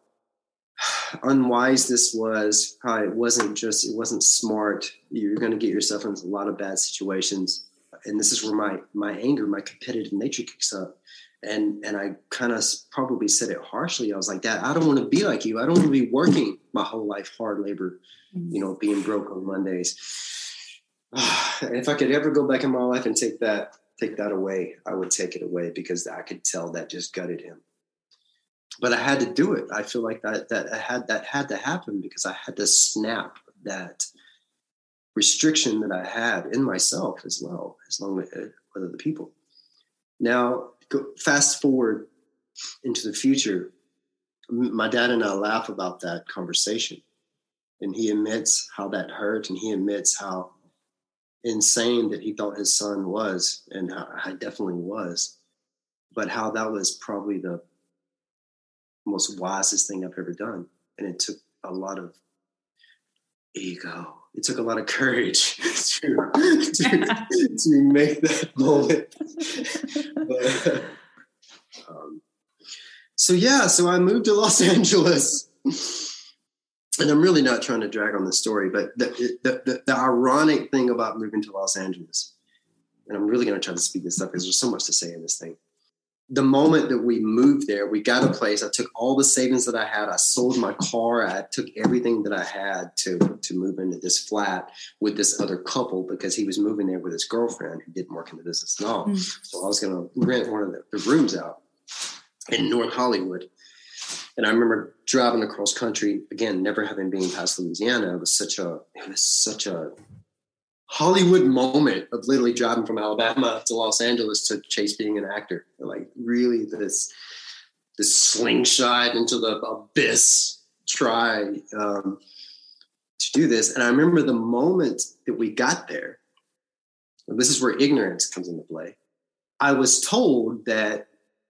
unwise this was, how it wasn't just, it wasn't smart. You're going to get yourself into a lot of bad situations. And this is where my, my anger, my competitive nature kicks up and and I kind of probably said it harshly. I was like, Dad, I don't want to be like you. I don't want to be working my whole life hard labor, mm-hmm. you know, being broke on Mondays. and if I could ever go back in my life and take that take that away, I would take it away because I could tell that just gutted him. But I had to do it. I feel like that that I had that had to happen because I had to snap that restriction that I had in myself as well, as long as uh, with other people. Now, go, fast forward into the future, my dad and I laugh about that conversation. And he admits how that hurt, and he admits how insane that he thought his son was, and I definitely was, but how that was probably the most wisest thing I've ever done. And it took a lot of ego. It took a lot of courage to, to, to make that moment. but, um, so yeah, so I moved to Los Angeles. And I'm really not trying to drag on the story, but the, the, the, the ironic thing about moving to Los Angeles, and I'm really going to try to speed this up because there's so much to say in this thing the moment that we moved there, we got a place. I took all the savings that I had. I sold my car. I took everything that I had to to move into this flat with this other couple because he was moving there with his girlfriend who didn't work in the business at all. Mm. So I was going to rent one of the, the rooms out in North Hollywood. And I remember driving across country again, never having been past Louisiana. It was such a it was such a Hollywood moment of literally driving from Alabama to Los Angeles to chase being an actor. Like really this this slingshot into the abyss try um, to do this. And I remember the moment that we got there. This is where ignorance comes into play. I was told that,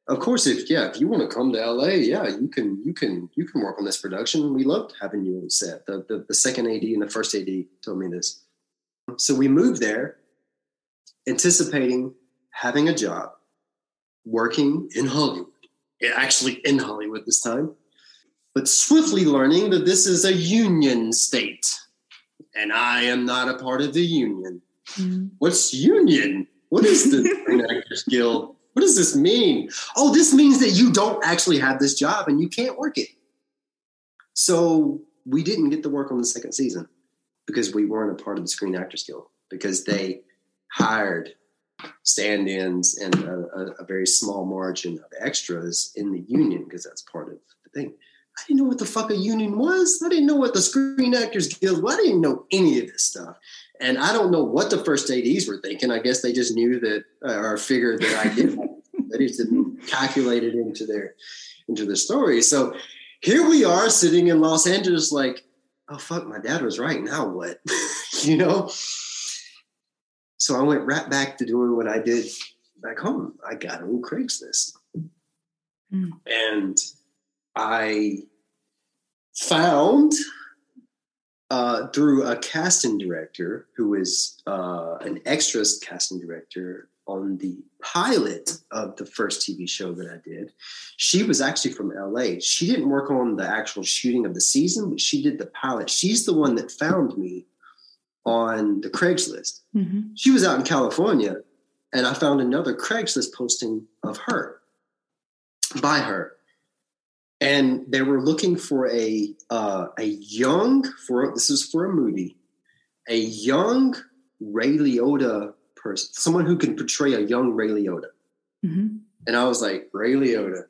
of course, if yeah, if you want to come to LA, yeah, you can, you can, you can work on this production. We loved having you on set. The, the, the second AD and the first AD told me this so we moved there, anticipating having a job, working in Hollywood, actually in Hollywood this time, but swiftly learning that this is a union state and I am not a part of the union. Mm-hmm. What's union? What is the Actors Guild? What does this mean? Oh, this means that you don't actually have this job and you can't work it. So we didn't get to work on the second season because we weren't a part of the Screen Actors Guild because they hired stand-ins and a, a, a, very small margin of extras in the union because that's part of the thing. I didn't know what the fuck a union was. I didn't know what the Screen Actors Guild. was. I didn't know any of this stuff, and I don't know what the first ADs were thinking. I guess they just knew that uh, or figured that I did. they just didn't calculate it into their into the story. So here we are sitting in Los Angeles, like oh fuck, my dad was right. Now what? you know? So I went right back to doing what I did back home. I got on Craigslist. Mm. And I found uh, through a casting director who is uh, an extras casting director on the pilot of the first TV show that I did. She was actually from LA. She didn't work on the actual shooting of the season, but she did the pilot. She's the one that found me on the Craigslist. Mm-hmm. She was out in California, and I found another Craigslist posting of her by her. and they were looking for a uh, a young for this is for a movie, a young Ray Liotta person, someone who can portray a young Ray Liotta. Mm-hmm. And I was like, Ray Liotta.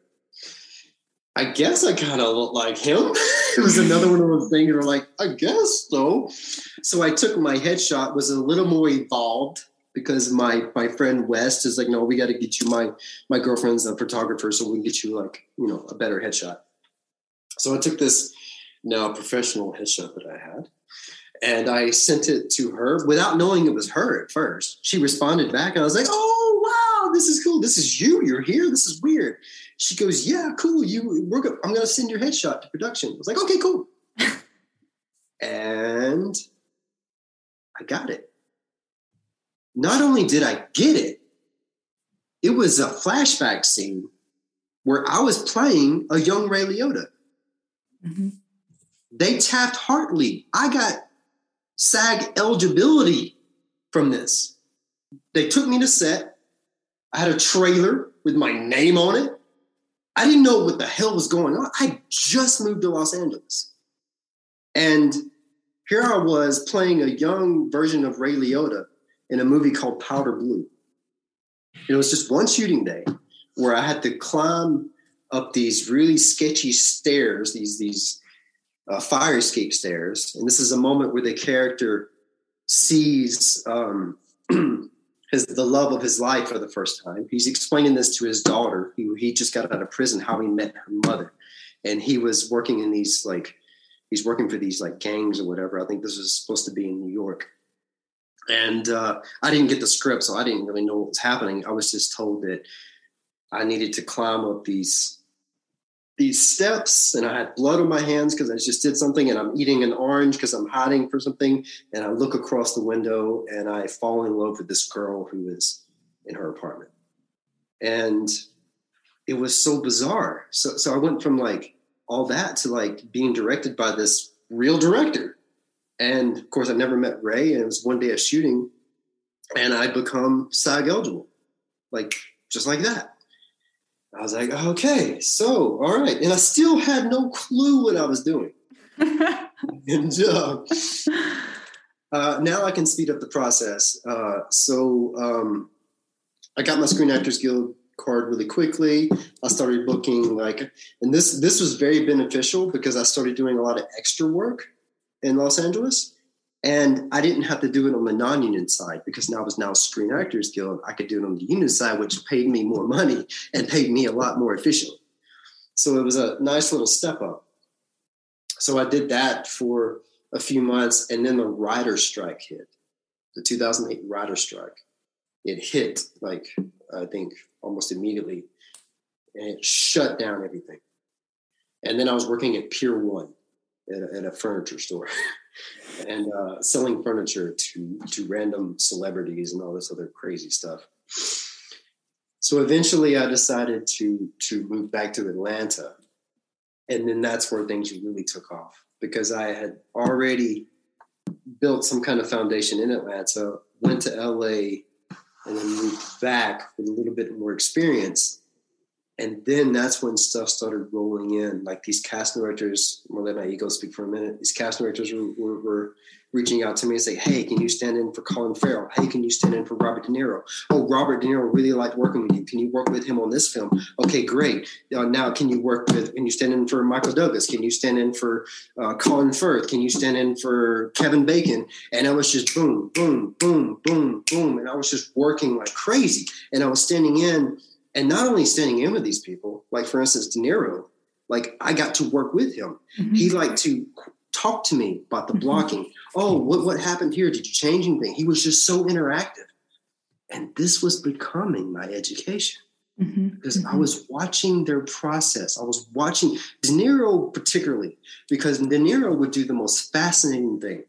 I guess I kind of look like him. it was another one of those things where like, I guess so. So I took my headshot, was a little more evolved because my my friend West is like, no, we got to get you my my girlfriend's a photographer, so we can get you like you know a better headshot. So I took this now professional headshot that I had, and I sent it to her without knowing it was her at first. She responded back, and I was like, oh wow, this is cool. This is you. You're here. This is weird. She goes, yeah, cool. You, we're go- I'm gonna send your headshot to production. I was like, okay, cool. and I got it not only did I get it, it was a flashback scene where I was playing a young Ray Liotta. Mm-hmm. They Taft-Hartley. I got SAG eligibility from this. They took me to set. I had a trailer with my name on it. I didn't know what the hell was going on. I just moved to Los Angeles. And here I was playing a young version of Ray Liotta in a movie called Powder Blue. It was just one shooting day where I had to climb up these really sketchy stairs, these these uh, fire escape stairs, and this is a moment where the character sees um, his the love of his life for the first time. He's explaining this to his daughter, who he just got out of prison, how he met her mother, and he was working in these like he's working for these like gangs or whatever. I think this was supposed to be in New York, and uh, I didn't get the script, so I didn't really know what was happening. I was just told that I needed to climb up these these steps, and I had blood on my hands because I just did something, and I'm eating an orange because I'm hiding for something. And I look across the window, and I fall in love with this girl who is in her apartment, and it was so bizarre. So, so I went from like all that to like being directed by this real director and of course, I never met Ray, and it was one day of shooting, and I become SAG eligible, like just like that. I was like, okay, so all right, and I still had no clue what I was doing. and uh, uh, now I can speed up the process. Uh, so um, I got my Screen Actors Guild card really quickly. I started booking like, and this this was very beneficial because I started doing a lot of extra work in Los Angeles. And I didn't have to do it on the non-union side because now I was now Screen Actors Guild. I could do it on the union side, which paid me more money and paid me a lot more efficiently. So it was a nice little step up. So I did that for a few months, and then the writer strike hit, the 2008 writer strike. It hit like I think almost immediately, and it shut down everything. And then I was working at Pier One, at a, at a furniture store and uh, selling furniture to to random celebrities and all this other crazy stuff. So eventually, I decided to to move back to Atlanta, and then that's where things really took off because I had already built some kind of foundation in Atlanta, went to LA, and then moved back with a little bit more experience and then that's when stuff started rolling in. Like these cast directors more let my ego speak for a minute. These cast directors were, were, were, reaching out to me and say hey can you stand in for colin farrell? Hey can you stand in for robert de niro? Oh robert de niro really liked working with you. Can you work with him on this film? Okay great. Uh, now can you work with can you stand in for michael douglas? Can you stand in for uh, colin firth? Can you stand in for kevin bacon? And i was just boom boom boom boom boom. And i was just working like crazy. And i was standing in and not only standing in with these people, like for instance, De Niro, like I got to work with him. Mm-hmm. He liked to talk to me about the mm-hmm. blocking. Oh, what, what happened here? Did you change anything? He was just so interactive. And this was becoming my education. Mm-hmm. Because mm-hmm. I was watching their process. I was watching De Niro particularly, because De Niro would do the most fascinating thing.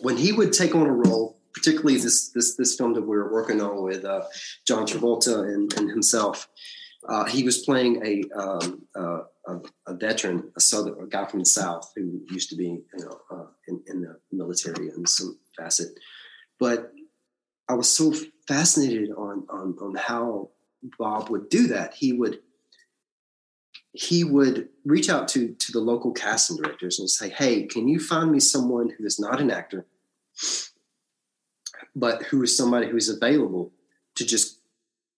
When he would take on a role, particularly this this this film that we were working on with uh, John Travolta and, and himself. Uh, he was playing a, um, uh, a, a veteran, a southern a guy from the South who used to be you know uh, in, in the military in some facet. But I was so fascinated on on on how Bob would do that. He would he would reach out to to the local casting directors and say, "Hey, can you find me someone who is not an actor, but who is somebody who is available to just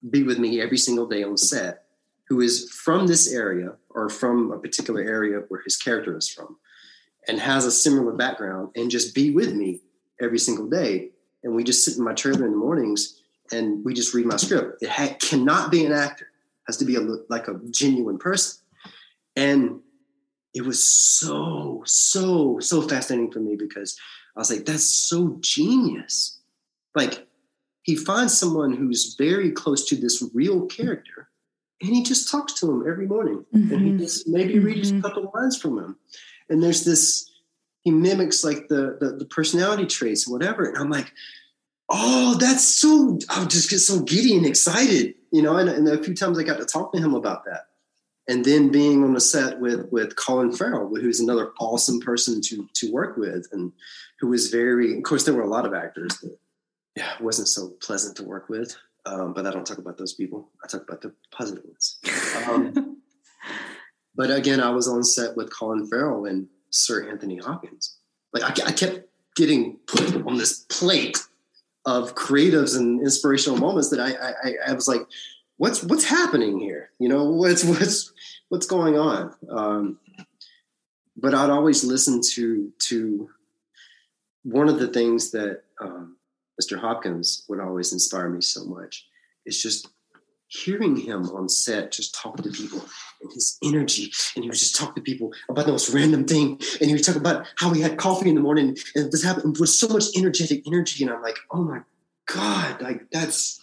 be with me every single day on set, who is from this area or from a particular area where his character is from, and has a similar background, and just be with me every single day." And we just sit in my trailer in the mornings and we just read my script. It ha- cannot be an actor; it has to be a like a genuine person and it was so, so, so fascinating for me because I was like, that's so genius. Like, he finds someone who's very close to this real character and he just talks to him every morning mm-hmm. and he mm-hmm. just maybe mm-hmm. reads a couple lines from him and there's this he mimics like the, the, the personality traits whatever and i'm like oh that's so i just get so giddy and excited you know and, and a few times i got to talk to him about that and then being on the set with with Colin Farrell, who's another awesome person to to work with, and who was very. Of course, there were a lot of actors that yeah wasn't so pleasant to work with, um, but I don't talk about those people. I talk about the positive ones. Um, but again, I was on set with Colin Farrell and Sir Anthony Hopkins. Like I, I kept getting put on this plate of creatives and inspirational moments that I, I, I was like, what's what's happening here? You know, what's what's what's going on? Um, but I'd always listen to to one of the things that um, Mr. Hopkins would always inspire me so much It's just hearing him on set just talk to people and his energy and he would just talk to people about the most random thing and he would talk about how he had coffee in the morning and this happened with so much energetic energy and i'm like oh my god like that's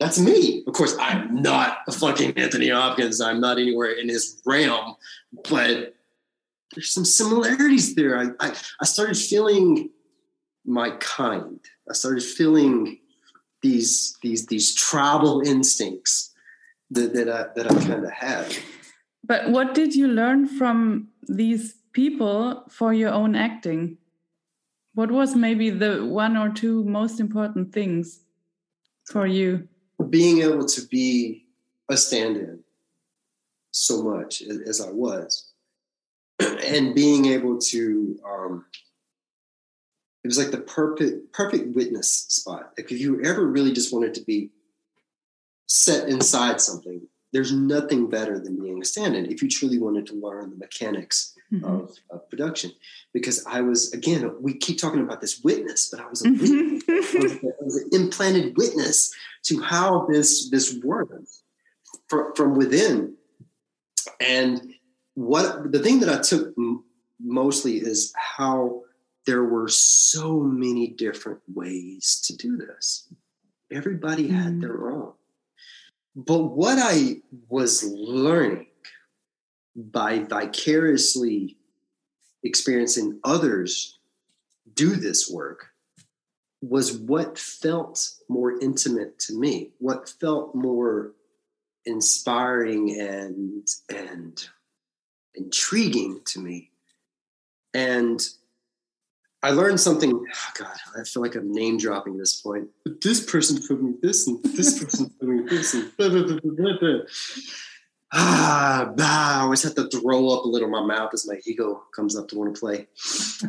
that's me. Of course, I'm not a fucking Anthony Hopkins. I'm not anywhere in his realm, but there's some similarities there. I, I, I started feeling my kind. I started feeling these these these tribal instincts that that I, that I kind of had. But what did you learn from these people for your own acting? What was maybe the one or two most important things for you? being able to be a stand-in so much as, I was, and being able to, um, was like the perfect perfect witness spot. Like if you ever really just wanted to be set inside something, there's nothing better than being a stand-in if you truly wanted to learn the mechanics mm-hmm. of, of, production. Because I was again, we keep talking about this witness, but I was a mm-hmm. witness. I, was, I was an implanted witness to how this this works from, from within. And what the thing that I took m- mostly is how there were so many different ways to do this. Everybody mm. had their own. But what I was learning by vicariously experiencing others do this work was what felt more intimate to me, what felt more inspiring and and intriguing to me. And I learned something. Oh God, I feel like I'm name dropping at this point. But this person told me this, and this person told me this, and blah, blah, blah, ah, bah, I always have to throw up a little my mouth as my ego comes up to want to play.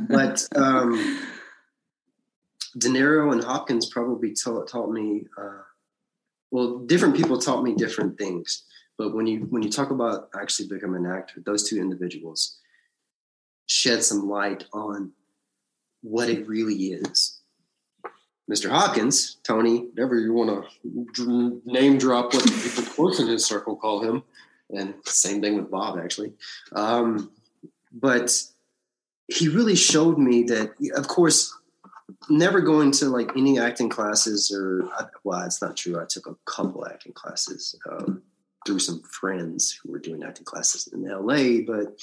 But um, De Niro and Hopkins probably taught, taught me. Uh, well, different people taught me different things. But when you when you talk about actually becoming an actor, those two individuals shed some light on what it really is. Mr. Hopkins, Tony, whatever you want to name drop what people close in his circle call him, and same thing with Bob actually. Um, but he really showed me that, of course, never going to like any acting classes or well it's not true i took a couple acting classes um, through some friends who were doing acting classes in la but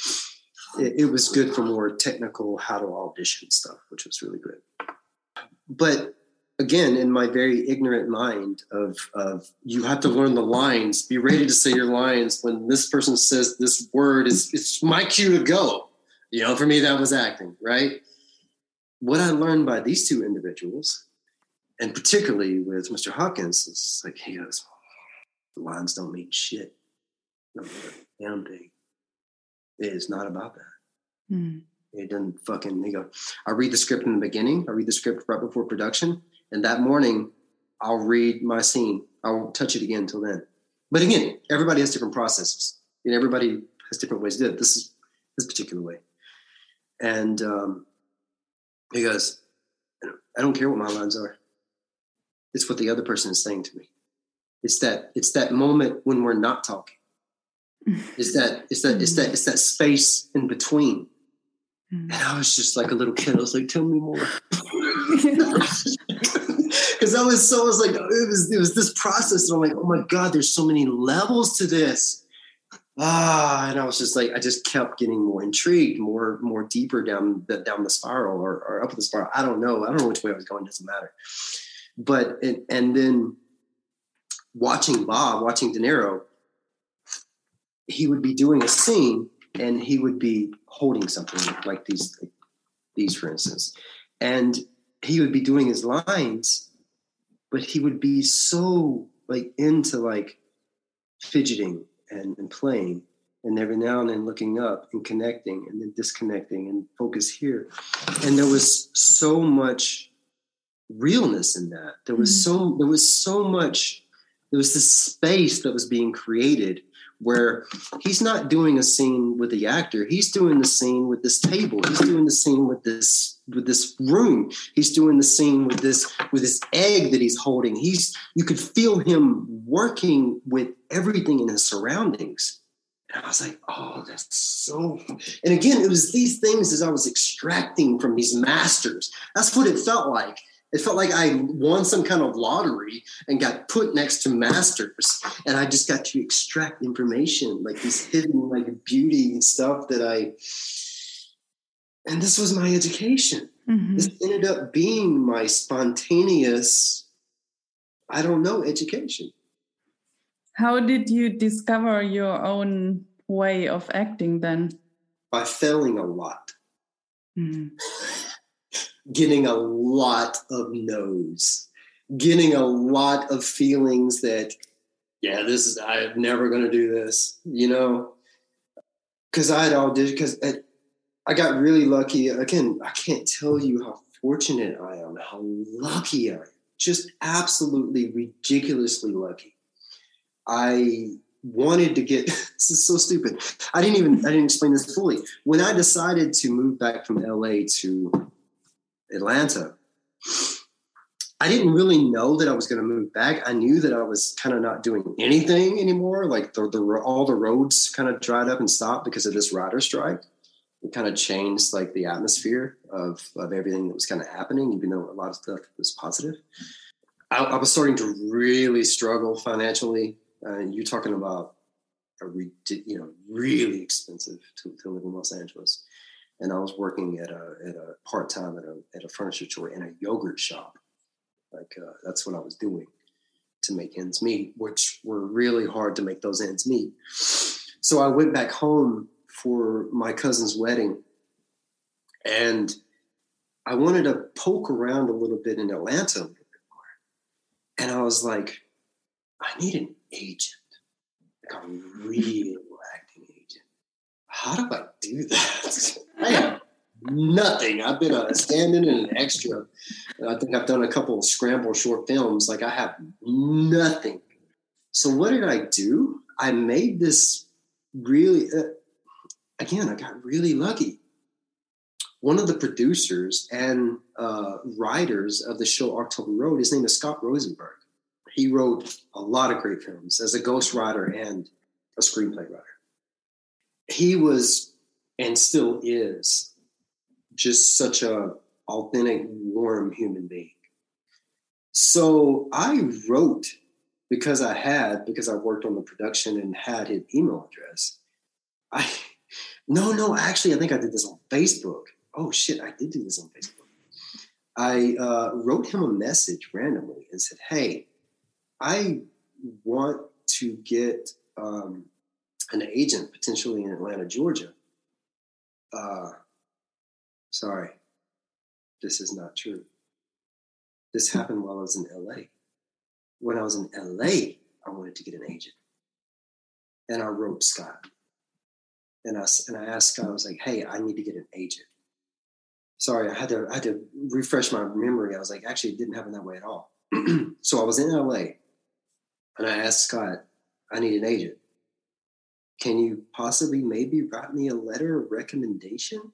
it, it, was good for more technical how to audition stuff which was really good but again in my very ignorant mind of of you have to learn the lines be ready to say your lines when this person says this word is it's my cue to go you know for me that was acting right what I learned by these two individuals, and particularly with Mr. Hopkins, is like he goes, the lines don't mean shit. damn thing. It is not about that. Mm. It doesn't fucking, you go, I read the script in the beginning, I read the script right before production, and that morning I'll read my scene. I won't touch it again until then. But again, everybody has different processes. And everybody has different ways to do it. This is this particular way. And um, he goes, I don't care what my lines are. It's what the other person is saying to me. It's that it's that moment when we're not talking. It's that is that is that is that that space in between. And I was just like a little kid. I was like, "Tell me more," because I was so I was like it was it was this process, and I'm like, "Oh my god, there's so many levels to this." Ah, and I was just like, I just kept getting more intrigued, more more deeper down the down the spiral or, or up the spiral. I don't know. I don't know which way I was going. Doesn't matter. But and, and then watching Bob, watching De Niro, he would be doing a scene and he would be holding something like these, like these for instance, and he would be doing his lines, but he would be so like into like fidgeting and, and playing and every now and then looking up and connecting and then disconnecting and focus here. And there was so much realness in that. There was mm-hmm. so there was so much there was this space that was being created where he's not doing a scene with the actor. He's doing the scene with this table. He's doing the scene with this with this room. He's doing the scene with this with this egg that he's holding. He's you could feel him working with everything in his surroundings. And i was like oh that's so and again it was these things as i was extracting from these masters. That's what it felt like it felt like I won some kind of lottery and got put next to masters, and I just got to extract information, like this hidden like beauty and stuff that I. And this was my education. Mm-hmm. This ended up being my spontaneous, I don't know, education. How did you discover your own way of acting then? By failing a lot. Mm-hmm getting a lot of no's, getting a lot of feelings that, yeah, this is, I'm never going to do this, you know? Because I had all did, because I got really lucky. Again, I can't tell you how fortunate I am, how lucky I am. Just absolutely ridiculously lucky. I wanted to get this is so stupid. I didn't even I didn't explain this fully. When I decided to move back from LA to Atlanta, I didn't really know that I was going to move back. I knew that I was kind of not doing anything anymore. Like the, the all the roads kind of dried up and stopped because of this writer strike. It kind of changed like the atmosphere of of everything that was kind of happening, even though a lot of stuff was positive. I, I was starting to really struggle financially. Uh, you're talking about a you know really expensive to, to live in Los Angeles and I was working at a at a part time at a at a furniture store in a yogurt shop. Like uh, that's what I was doing to make ends meet, which were really hard to make those ends meet. So I went back home for my cousin's wedding, and I wanted to poke around a little bit in Atlanta a little bit more. And I was like, I need an agent, like a real acting agent. How do I do that? I have nothing. I've been a stand-in and an extra. I think I've done a couple of scramble short films. Like I have nothing. So what did I do? I made this really. Uh, again, I got really lucky. One of the producers and uh, writers of the show October Road, his name is Scott Rosenberg. He wrote a lot of great films as a ghostwriter and a screenplay writer. He was and still is just such a authentic, warm human being. So I wrote because I had, because I worked on the production and had his email address. I no, no, actually, I think I did this on Facebook. Oh shit, I did do this on Facebook. I uh, wrote him a message randomly and said, "Hey, I want to get um, an agent potentially in Atlanta, Georgia uh, sorry, this is not true. This happened while I was in LA. When I was in LA, I wanted to get an agent. And I wrote Scott and I and I asked Scott, I was like, "Hey, I need to get an agent." Sorry, I had to I had to refresh my memory. I was like, actually, it didn't happen that way at all. so I was in LA, and I asked Scott, "I need an agent. Can you possibly maybe write me a letter of recommendation?"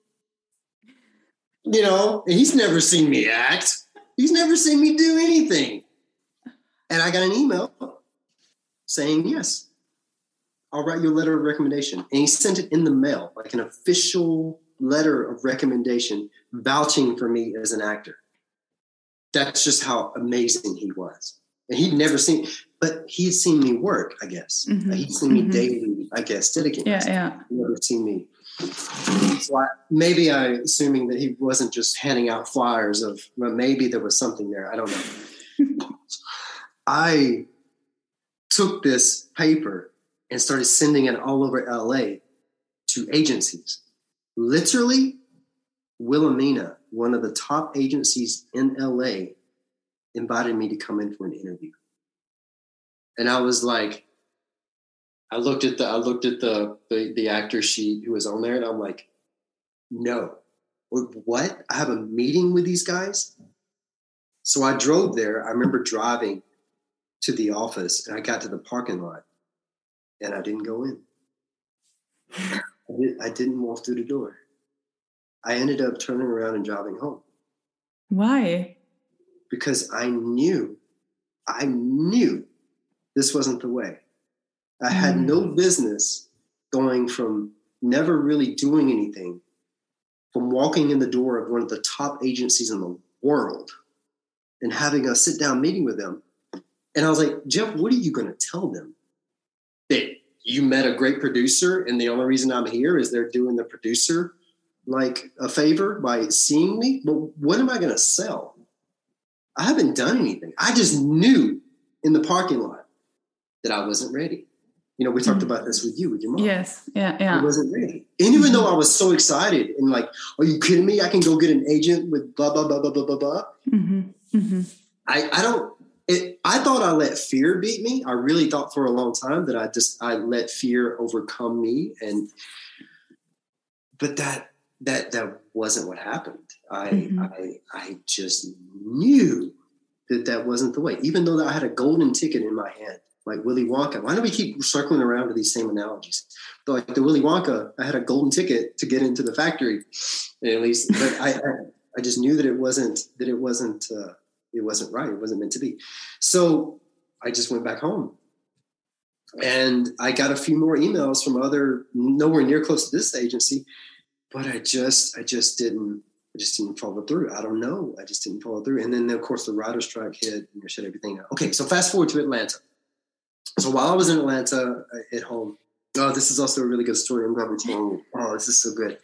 You know, he's never seen me act. He's never seen me do anything. And I got an email saying, yes, I'll write you a letter of recommendation. And he sent it in the mail, like an official letter of recommendation vouching for me as an actor. That's just how amazing he was. And he'd never seen, but he'd seen me work, I guess. Mm-hmm. He'd seen me mm-hmm. daily, I guess, dedicating. Yeah, yeah. He'd never seen me so I, maybe I assuming that he wasn't just handing out flyers of well, maybe there was something there. I don't know. I took this paper and started sending it all over LA to agencies. Literally, Wilhelmina, one of the top agencies in LA, invited me to come in for an interview. And I was like, I looked at the I looked at the the, the actor sheet who was on there, and I'm like, no, what? I have a meeting with these guys. So I drove there. I remember driving to the office, and I got to the parking lot, and I didn't go in. I, did, I didn't walk through the door. I ended up turning around and driving home. Why? Because I knew, I knew this wasn't the way. I had no mm. business going from never really doing anything, from walking in the door of one of the top agencies in the world and having a sit down meeting with them. And I was like, Jeff, what are you going to tell them? That you met a great producer and the only reason I'm here is they're doing the producer like a favor by seeing me? But what am I going to sell? I haven't done anything. I just knew in the parking lot that I wasn't ready. You know, we talked mm-hmm. about this with you, with your mom. Yes, yeah, yeah. I wasn't ready. And even though I was so excited and like, are you kidding me? I can go get an agent with blah, blah, blah, blah, blah, blah, blah. Mm-hmm. Mm-hmm. I, I don't, it, I thought I let fear beat me. I really thought for a long time that I just, I let fear overcome me. And, but that, that, that wasn't what happened. I, mm-hmm. I, I just knew that that wasn't the way, even though I had a golden ticket in my hand like Willy Wonka. Why do we keep circling around to these same analogies? Like the Willy Wonka, I had a golden ticket to get into the factory, at least, but I, I, just knew that it wasn't that it wasn't uh, it wasn't right. It wasn't meant to be. So I just went back home, and I got a few more emails from other nowhere near close to this agency, but I just I just didn't. I just didn't follow through. I don't know. I just didn't follow through. And then, of course, the writer's strike hit and shut everything out. Okay, so fast forward to Atlanta so while I was in Atlanta at home, oh, this is also a really good story. I'm glad we're telling you. Oh, this is so good.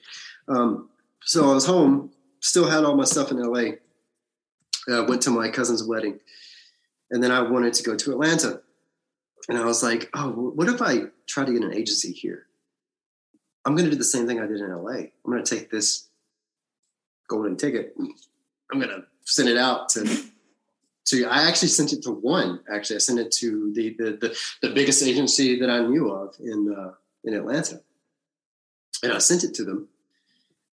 Um, so I was home, still had all my stuff in LA. Uh, went to my cousin's wedding, and then I wanted to go to Atlanta. And I was like, oh, what if I try to get an agency here? I'm going to do the same thing I did in LA. I'm going to take this golden ticket. I'm going to send it out to to I actually sent it to one. Actually, I sent it to the the the, the biggest agency that I knew of in uh, in Atlanta, and I sent it to them,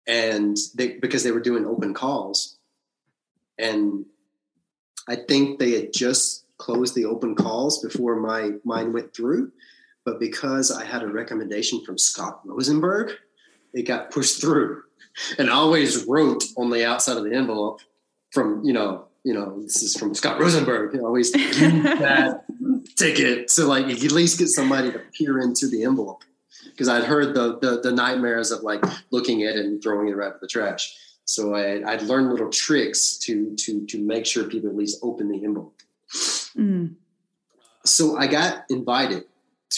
and they because they were doing open calls, and I think they had just closed the open calls before my mine went through, but because I had a recommendation from Scott Rosenberg, it got pushed through, and I always wrote on the outside of the envelope from you know you know, this is from Scott Rosenberg. You always that ticket to like at least get somebody to peer into the envelope. Because I'd heard the, the, the nightmares of like looking at it and throwing it right in the trash. So I, I'd learned little tricks to to to make sure people at least open the envelope. Mm. So I got invited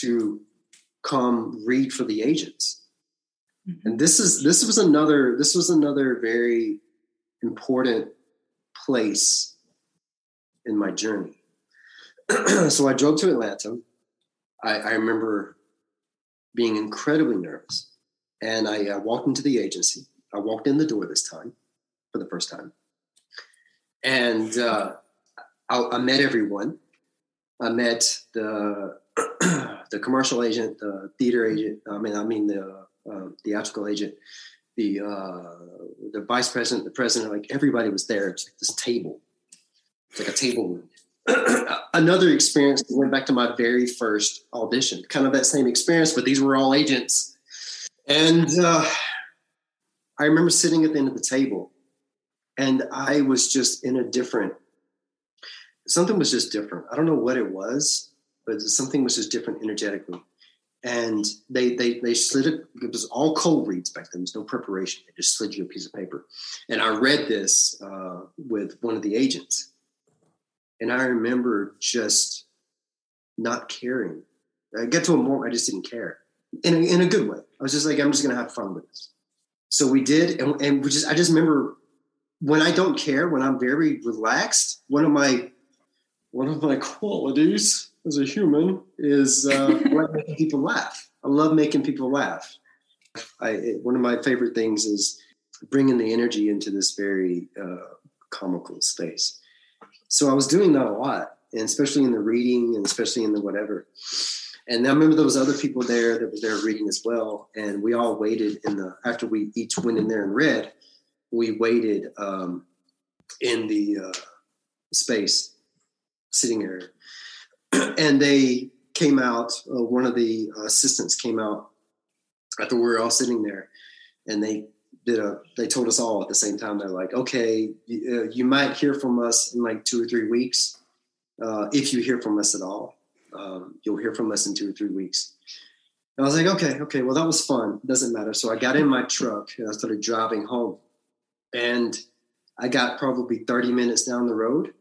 to come read for the agents. Mm-hmm. And this is this was another this was another very important place in my journey. so I drove to Atlanta. I, I, remember being incredibly nervous. And I uh, walked into the agency. I walked in the door this time for the first time. And uh, I, I, met everyone. I met the the commercial agent, the theater agent. I mean, I mean the uh, theatrical agent, the uh, the vice president, the president, like everybody was there. It's like this table, it's like a table. Another experience went back to my very first audition, kind of that same experience, but these were all agents. And uh, I remember sitting at the end of the table, and I was just in a different. Something was just different. I don't know what it was, but something was just different energetically and they they they slid it. It was all cold reads back then. There was no preparation. They just slid you a piece of paper, and I read this uh, with one of the agents, and I remember just not caring. I got to a moment I just didn't care, in a, in a good way. I was just like, I'm just gonna have fun with this. So we did, and, and we just I just remember when I don't care, when I'm very relaxed. One of my one of my qualities as a human is uh, making people laugh. I love making people laugh. I, it, one of my favorite things is bringing the energy into this very uh, comical space. So I was doing that a lot, and especially in the reading, and especially in the whatever. And I remember there was other people there that were there reading as well, and we all waited in the after we each went in there and read. We waited um, in the uh, space, sitting there and they came out. Uh, one of the assistants came out after we were all sitting there, and they did a. They told us all at the same time. They're like, "Okay, you, uh, you might hear from us in like two or three weeks, uh, if you hear from us at all. Um, you'll hear from us in two or three weeks." And I was like, "Okay, okay, well that was fun. Doesn't matter." So I got in my truck and I started driving home, and I got probably thirty minutes down the road,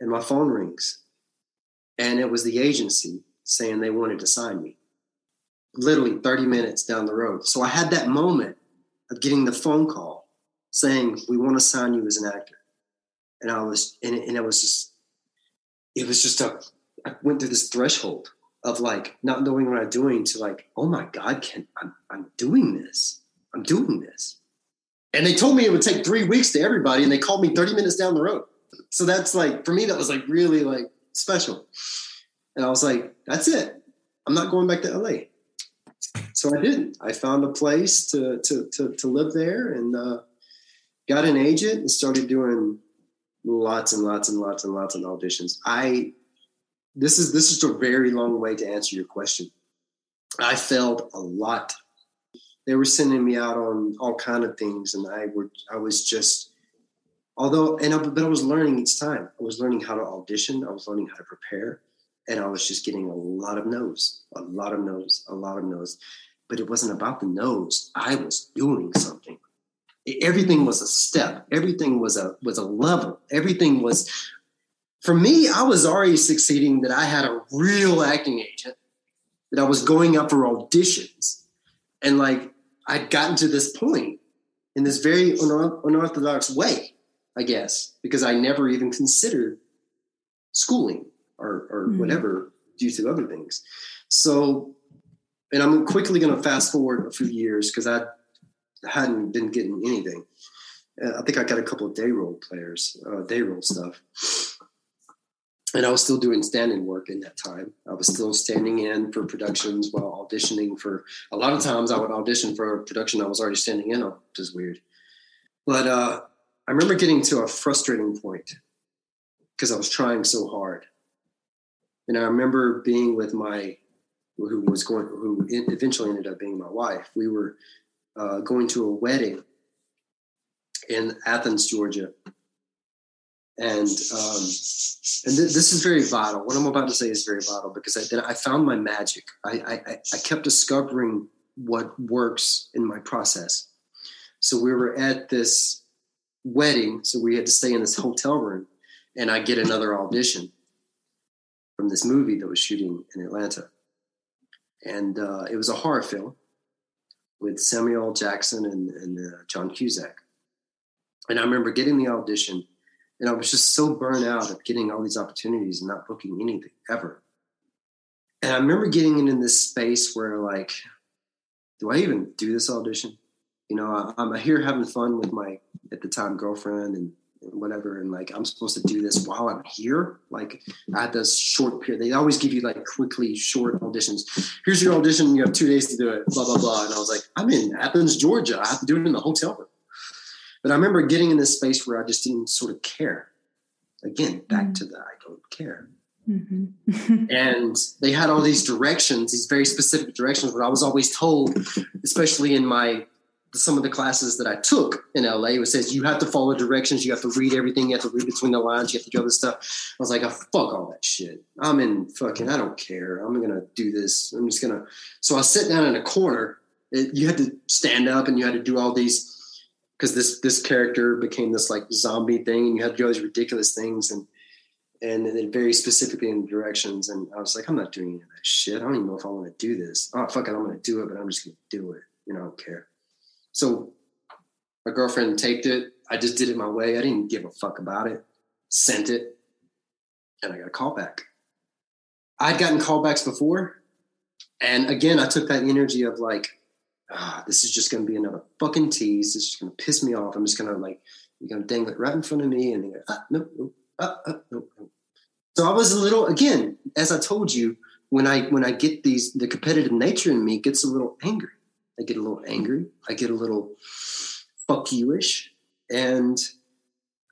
and my phone rings and it was the agency saying they wanted to sign me literally 30 minutes down the road. So I had that moment of getting the phone call saying, We want to sign you as an actor. And I was, and it, and it was just, it was just a, I went through this threshold of like not knowing what I'm doing to like, oh my God, can I'm, I'm doing this. I'm doing this. And they told me it would take three weeks to everybody, and they called me 30 minutes down the road. So that's like, for me, that was like really like special. And I was like, that's it. I'm not going back to LA. So I didn't. I found a place to to to, to live there and uh, got an agent and started doing lots and lots and lots and lots of auditions. I this is this is a very long way to answer your question. I failed a lot. They were sending me out on all kind of things, and I were I was just although and I, but I was learning each time. I was learning how to audition. I was learning how to prepare, and I was just getting a lot of no's, a lot of no's, a lot of no's. But it wasn't about the no's. I was doing something. Everything was a step. Everything was a was a level. Everything was. For me, I was already succeeding that I had a real acting agent, that I was going up for auditions, and like I'd gotten to this point in this very unorthodox way I guess, because I never even considered schooling or, or mm-hmm. whatever due to other things. So, and I'm quickly going to fast forward a few years because I hadn't been getting anything. Uh, I think I got a couple of day role players, uh, day role stuff. And I was still doing stand-in work in that time. I was still standing in for productions while auditioning for. A lot of times, I would audition for a production I was already standing in on, which is weird. But uh, I remember getting to a frustrating point because I was trying so hard. And I remember being with my, who was going, who eventually ended up being my wife. We were uh, going to a wedding in Athens, Georgia. And um, and th- this is very vital. What I'm about to say is very vital because I, then I found my magic. I, I, I kept discovering what works in my process. So we were at this wedding, so we had to stay in this hotel room, and I get another audition from this movie that was shooting in Atlanta, and uh, it was a horror film with Samuel Jackson and, and uh, John Cusack. And I remember getting the audition, and I was just so burnt out of getting all these opportunities and not booking anything ever. And I remember getting in this space where, like, do I even do this audition? you know, I, am here having fun with my at the time girlfriend and, and whatever, and like I'm supposed to do this while I'm here. Like I had this short period. They always give you like quickly short auditions. Here's your audition. You have two days to do it. Blah blah blah. And I was like, I'm in Athens, Georgia. I have to do it in the hotel room. But I remember getting in this space where I just didn't sort of care. Again, back mm-hmm. to the I don't care. Mm-hmm. and they had all these directions, these very specific directions, where I was always told, especially in my some of the classes that I took in LA, it says you have to follow directions, you have to read everything, you have to read between the lines, you have to do all this stuff. I was like, oh, fuck all that shit. I'm in fucking, I don't care. I'm gonna do this. I'm just gonna. So I sit down in a corner. It, you had to stand up and you had to do all these because this this character became this like zombie thing, and you had to do all these ridiculous things and and then very specifically in directions. And I was like, I'm not doing any of that shit. I don't even know if I want to do this. Oh fuck it, I'm gonna do it, but I'm just gonna do it. You know, I don't care. So my girlfriend taped it. I just did it my way. I didn't give a fuck about it. Sent it, and I got a call back. I'd gotten callbacks before, and again, I took that energy of like, ah, this is just going to be another fucking tease. This is going to piss me off. I'm just going to like, you're going to dangle it right in front of me, and go, ah, no, no, ah, ah, no, no. So I was a little, again, as I told you, when I when I get these, the competitive nature in me gets a little angry. I get a little angry. I get a little fuck you-ish. And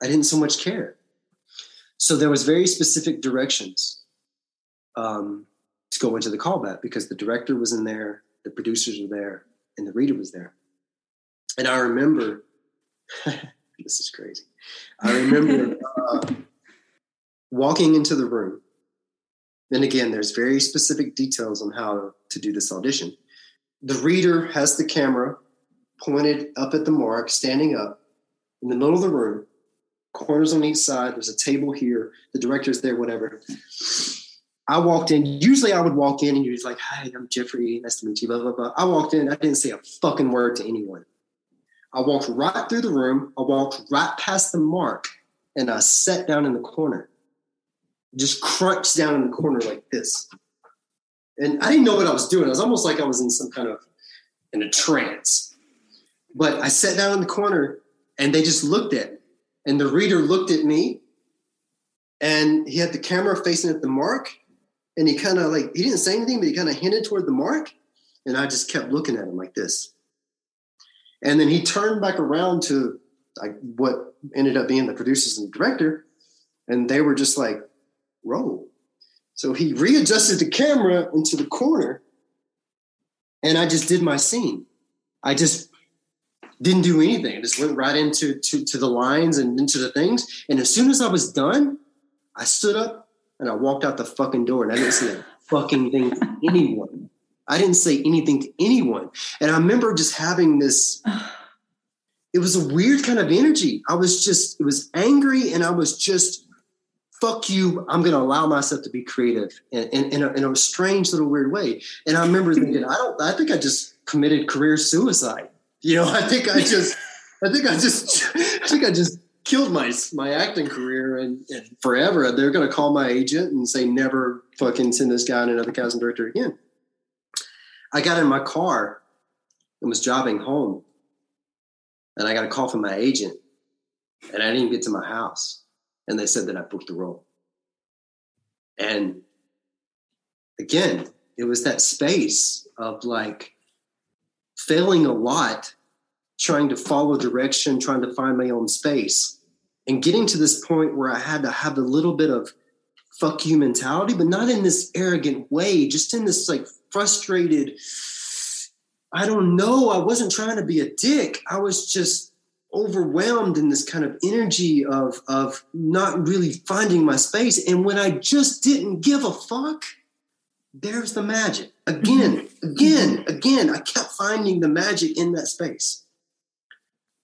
I didn't so much care. So there was very specific directions um, to go into the callback because the director was in there, the producers were there, and the reader was there. And I remember, this is crazy. I remember uh, walking into the room. And again, there's very specific details on how to do this audition the reader has the camera pointed up at the mark, standing up in the middle of the room, corners on each side. There's a table here. The director's there, whatever. I walked in. Usually I would walk in and you're like, Hi, I'm Jeffrey. Nice to meet you, blah, blah, blah. I walked in. I didn't say a fucking word to anyone. I walked right through the room. I walked right past the mark and I sat down in the corner. Just crunched down in the corner like this and I didn't know what I was doing. It was almost like I was in some kind of in a trance. But I sat down in the corner and they just looked at me. And the reader looked at me and he had the camera facing at the mark. And he kind of like, he didn't say anything, but he kind of hinted toward the mark. And I just kept looking at him like this. And then he turned back around to like what ended up being the producers and the director. And they were just like, roll. So he readjusted the camera into the corner and I just did my scene. I just didn't do anything. I just went right into to, to the lines and into the things. And as soon as I was done, I stood up and I walked out the fucking door and I didn't say a fucking thing to anyone. I didn't say anything to anyone. And I remember just having this, it was a weird kind of energy. I was just, it was angry and I was just fuck you, I'm going to allow myself to be creative in, in, in, a, in, a, strange little weird way. And I remember thinking, I don't, I think I just committed career suicide. You know, I think I just, I think I just, I think I just killed my, my acting career and, and forever. They're going to call my agent and say, never fucking send this guy another casting director again. I got in my car and was driving home and I got a call from my agent and I didn't even get to my house and they said that I booked the role. And again, it was that space of like failing a lot, trying to follow direction, trying to find my own space, and getting to this point where I had to have a little bit of fuck you mentality, but not in this arrogant way, just in this like frustrated, I don't know. I wasn't trying to be a dick. I was just overwhelmed in this kind of energy of of not really finding my space. And when i just didn't give a fuck there's the magic. Again mm-hmm. again mm-hmm. again i kept finding the magic in that space.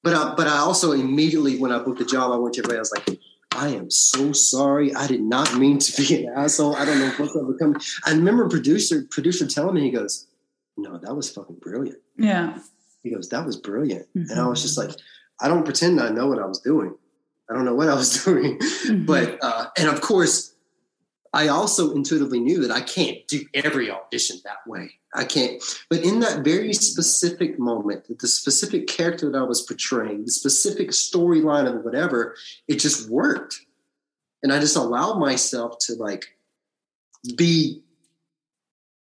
But i but i also immediately when i booked the job i went to everybody i was like i am so sorry. I did not mean to be an asshole. I don't know what's ever coming. I remember producer producer telling me he goes no that was fucking brilliant. Yeah. He goes that was brilliant. Mm-hmm. and i was just like I don't pretend I know what I was doing. I don't know what I was doing, mm-hmm. but uh, and of course, I also intuitively knew that I can't do every audition that way. I can't. But in that very specific moment, the specific character that I was portraying, the specific storyline of whatever, it just worked. And I just allowed myself to like be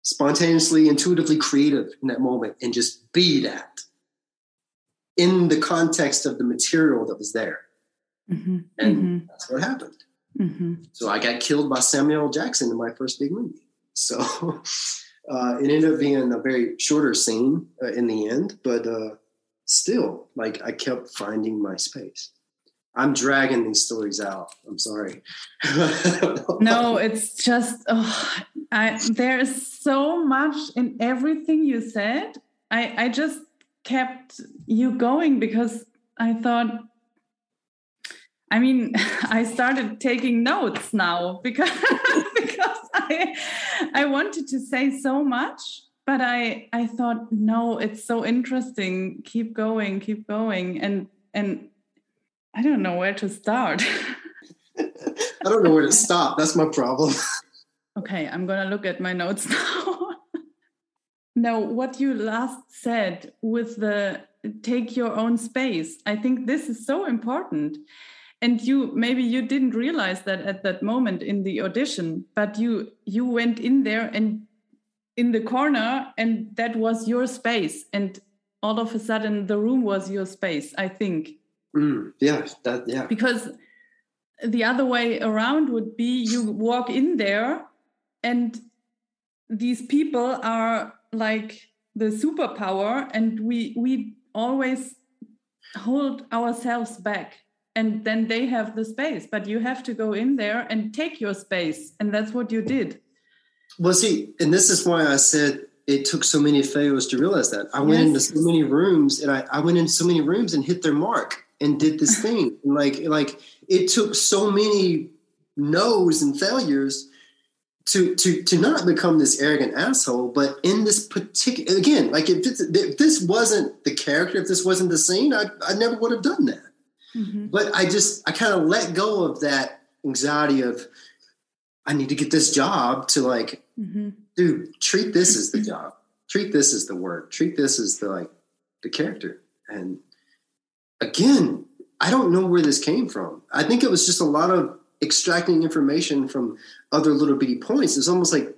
spontaneously, intuitively creative in that moment and just be that in the context of the material that was there. Mm-hmm. And mm-hmm. that's what happened. Mm-hmm. So I got killed by Samuel Jackson in my first big movie. So uh, it ended up being a very shorter scene uh, in the end, but uh, still, like I kept finding my space. I'm dragging these stories out. I'm sorry. no, it's just oh, I, there is so much in everything you said. I I just kept you going because I thought I mean, I started taking notes now because because I I wanted to say so much, but I I thought no, it's so interesting. Keep going, keep going, and and I don't know where to start. I don't know where to stop. That's my problem. okay, I'm gonna look at my notes now. Now, what you last said with the take your own space, I think this is so important. And you maybe you didn't realize that at that moment in the audition but you you went in there and in the corner and that was your space. And all of a sudden the room was your space i think. Mm, yeah that yeah. Because the other way around would be you walk in there and these people are like the superpower and we we always hold ourselves back and then they have the space but you have to go in there and take your space and that's what you did. Well see and this is why i said it took so many failures to realize that. I yes. went into so many rooms and I, I went in so many rooms and hit their mark and did this thing. Like like it took so many no's and failures to to to not become this arrogant asshole but in this particular again like if, if this wasn't the character if this wasn't the scene i, I never would have done that Mm-hmm. But I just I kind of let go of that anxiety of I need to get this job to like, mm-hmm. dude, treat this as the job. Treat this as the work. Treat this as the like the character. And again, I don't know where this came from. I think it was just a lot of extracting information from other little bitty points. It's almost like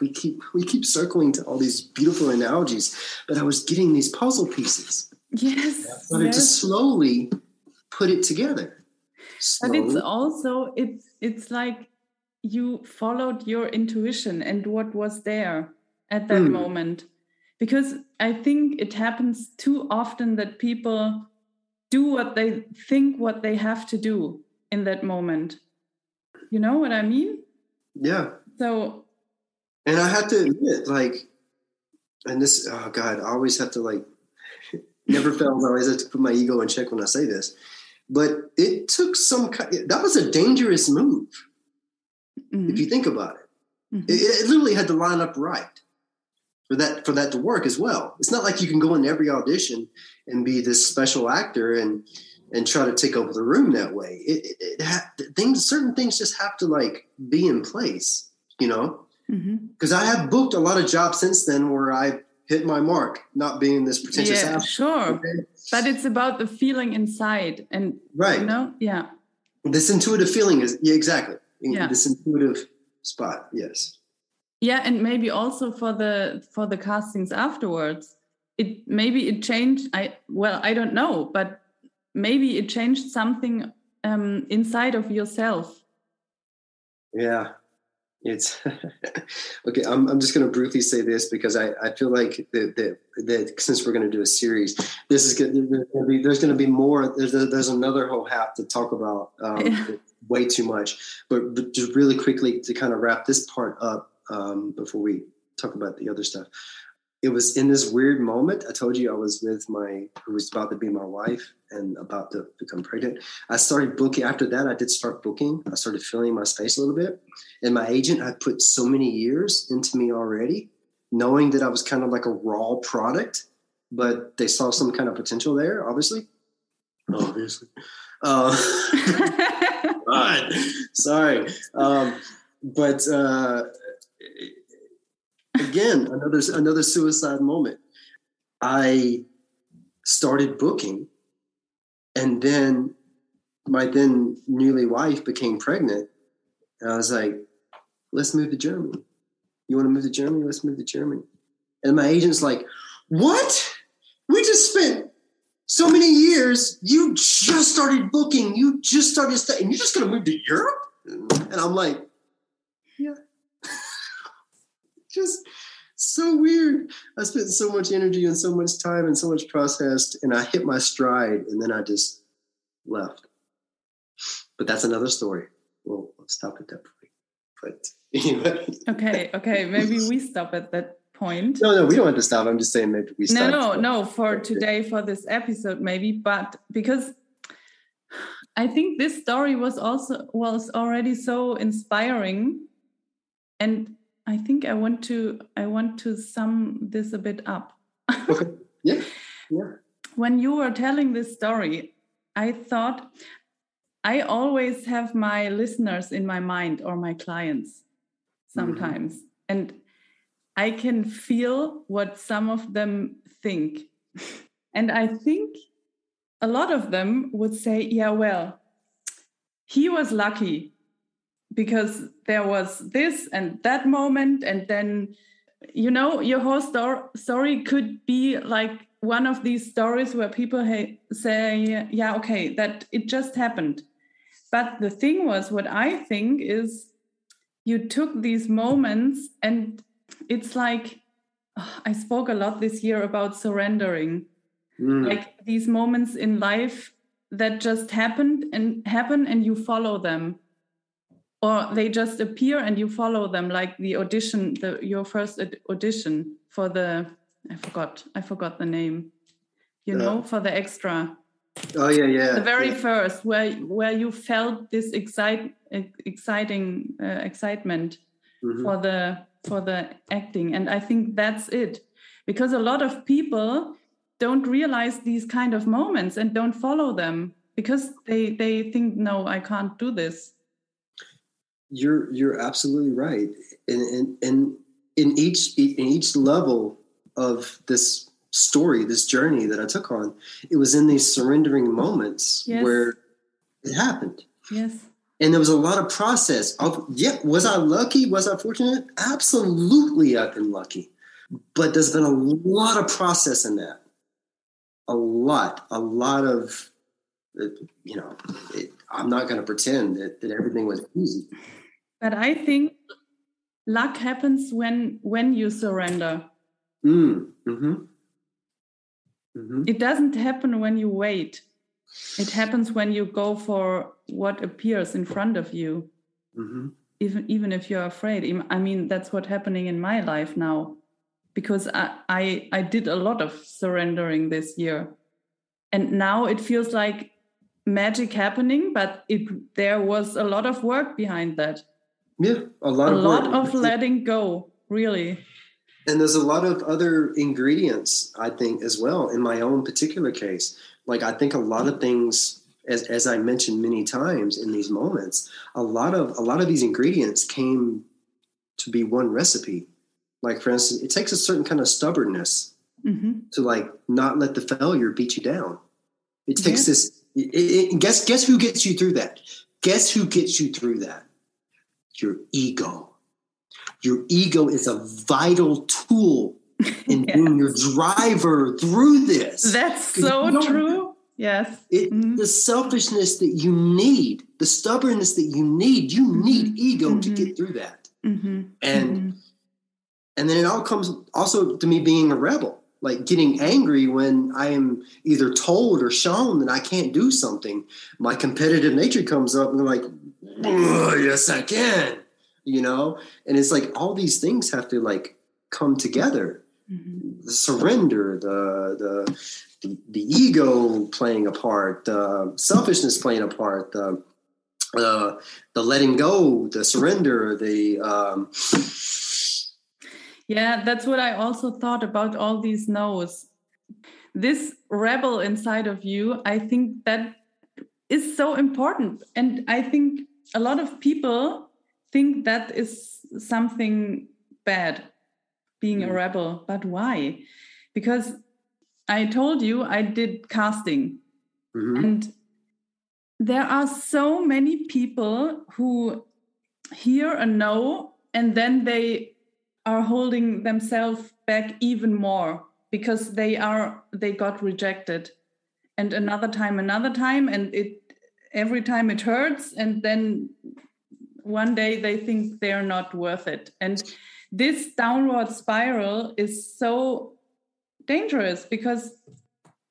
we keep we keep circling to all these beautiful analogies, but I was getting these puzzle pieces. Yes. I started yes. to slowly put it together. Slowly. But it's also it's it's like you followed your intuition and what was there at that mm. moment. Because I think it happens too often that people do what they think what they have to do in that moment. You know what I mean? Yeah. So and I have to admit, like, and this, oh God, I always have to like, never fails. I always have to put my ego in check when I say this. But it took some kind, that was a dangerous move. Mm-hmm. If you think about it. Mm-hmm. it, it literally had to line up right for that for that to work as well. It's not like you can go in every audition and be this special actor and and try to take over the room that way. It, it, it ha- things certain things just have to like be in place, you know. Because mm-hmm. I have booked a lot of jobs since then where I hit my mark, not being this pretentious. Yeah, sure. Okay? But it's about the feeling inside, and right, you know, yeah. This intuitive feeling is yeah, exactly. Yeah. This intuitive spot, yes. Yeah, and maybe also for the for the castings afterwards, it maybe it changed. I well, I don't know, but maybe it changed something um, inside of yourself. Yeah, it's okay. I'm, I'm just going to briefly say this because I, I feel like that, that, since we're going to do a series, this is going to be, there's going to be more. There's, a, there's another whole half to talk about. Um, yeah. Way too much, but, but, just really quickly to kind of wrap this part up um, before we talk about the other stuff it was in this weird moment. I told you I was with my who was about to be my wife and about to become pregnant. I started booking after that. I did start booking. I started filling my space a little bit. And my agent had put so many years into me already, knowing that I was kind of like a raw product, but they saw some kind of potential there, obviously. Obviously. Uh, Sorry. Um, but uh, again, another another suicide moment. I started booking, and then my then newly wife became pregnant, and I was like, "Let's move to Germany. You want to move to Germany? Let's move to Germany." And my agent's like, "What? We just spent so many years. You just started booking. You just started And You're just going to move to Europe?" And I'm like, "Yeah." Just so weird. I spent so much energy and so much time and so much processed, and I hit my stride, and then I just left. But that's another story. We'll, we'll stop at that point. But anyway. Okay, okay. Maybe we stop at that point. No, no, we don't have to stop. I'm just saying maybe we stop. No, no, no. For today, for this episode, maybe, but because I think this story was also was already so inspiring, and I think I want to I want to sum this a bit up. okay. Yeah. Yeah. When you were telling this story, I thought I always have my listeners in my mind or my clients sometimes. Mm-hmm. And I can feel what some of them think. and I think a lot of them would say, yeah, well, he was lucky because there was this and that moment and then you know your whole stor- story could be like one of these stories where people ha- say yeah okay that it just happened. But the thing was what i think is you took these moments and it's like oh, i spoke a lot this year about surrendering. Mm. like these moments in life that just happened and happen and you follow them or they just appear and you follow them like the audition the your first audition for the i forgot i forgot the name. You know for the extra. Oh yeah yeah the very yeah. first where where you felt this excite exciting uh, excitement mm-hmm. for the for the acting. And i think that's it. Because a lot of people don't realize these kind of moments and don't follow them because they they think no i can't do this you're you're absolutely right. And and, and in each in each level of this story this journey that i took on it was in these surrendering moments yes. where it happened. Yes. And there was a lot of process of yeah was i lucky? Was i fortunate? Absolutely i've been lucky. But there's been a lot of process in that. A lot a lot of uh, you know it, i'm not going to pretend that, that everything was easy but I think luck happens when when you surrender. Mm, mm-hmm. Mm-hmm. It doesn't happen when you wait. It happens when you go for what appears in front of you. Mm-hmm. Even even if you're afraid. I mean, that's what's happening in my life now, because I, I I did a lot of surrendering this year, and now it feels like magic happening. But it there was a lot of work behind that. Yeah, a lot a of lot of letting go, really. And there's a lot of other ingredients, I think, as well. In my own particular case, like I think a lot of things, as as I mentioned many times in these moments, a lot of a lot of these ingredients came to be one recipe. Like for instance, it takes a certain kind of stubbornness mm-hmm. to like not let the failure beat you down. It takes yeah. this. It, it, guess guess who gets you through that? Guess who gets you through that? Your ego. Your ego is a vital tool in yes. being your driver through this. That's so true. Yes. It, mm-hmm. The selfishness that you need, the stubbornness that you need, you mm-hmm. need ego mm-hmm. to get through that. Mm-hmm. And mm-hmm. and then it all comes also to me being a rebel, like getting angry when I am either told or shown that I can't do something. My competitive nature comes up and I'm like, yes, I can, you know? And it's like all these things have to like come together. Mm-hmm. The surrender, the, the, the, the, ego playing a part, the selfishness playing a part, the, uh, the letting go, the surrender, the, um, yeah, that's what I also thought about all these no's. This rebel inside of you, I think that is so important. And I think a lot of people think that is something bad, being mm. a rebel. But why? Because I told you I did casting, mm-hmm. and there are so many people who hear a no and then they are holding themselves back even more because they are they got rejected and another time another time and it every time it hurts and then one day they think they're not worth it. And this downward spiral is so dangerous because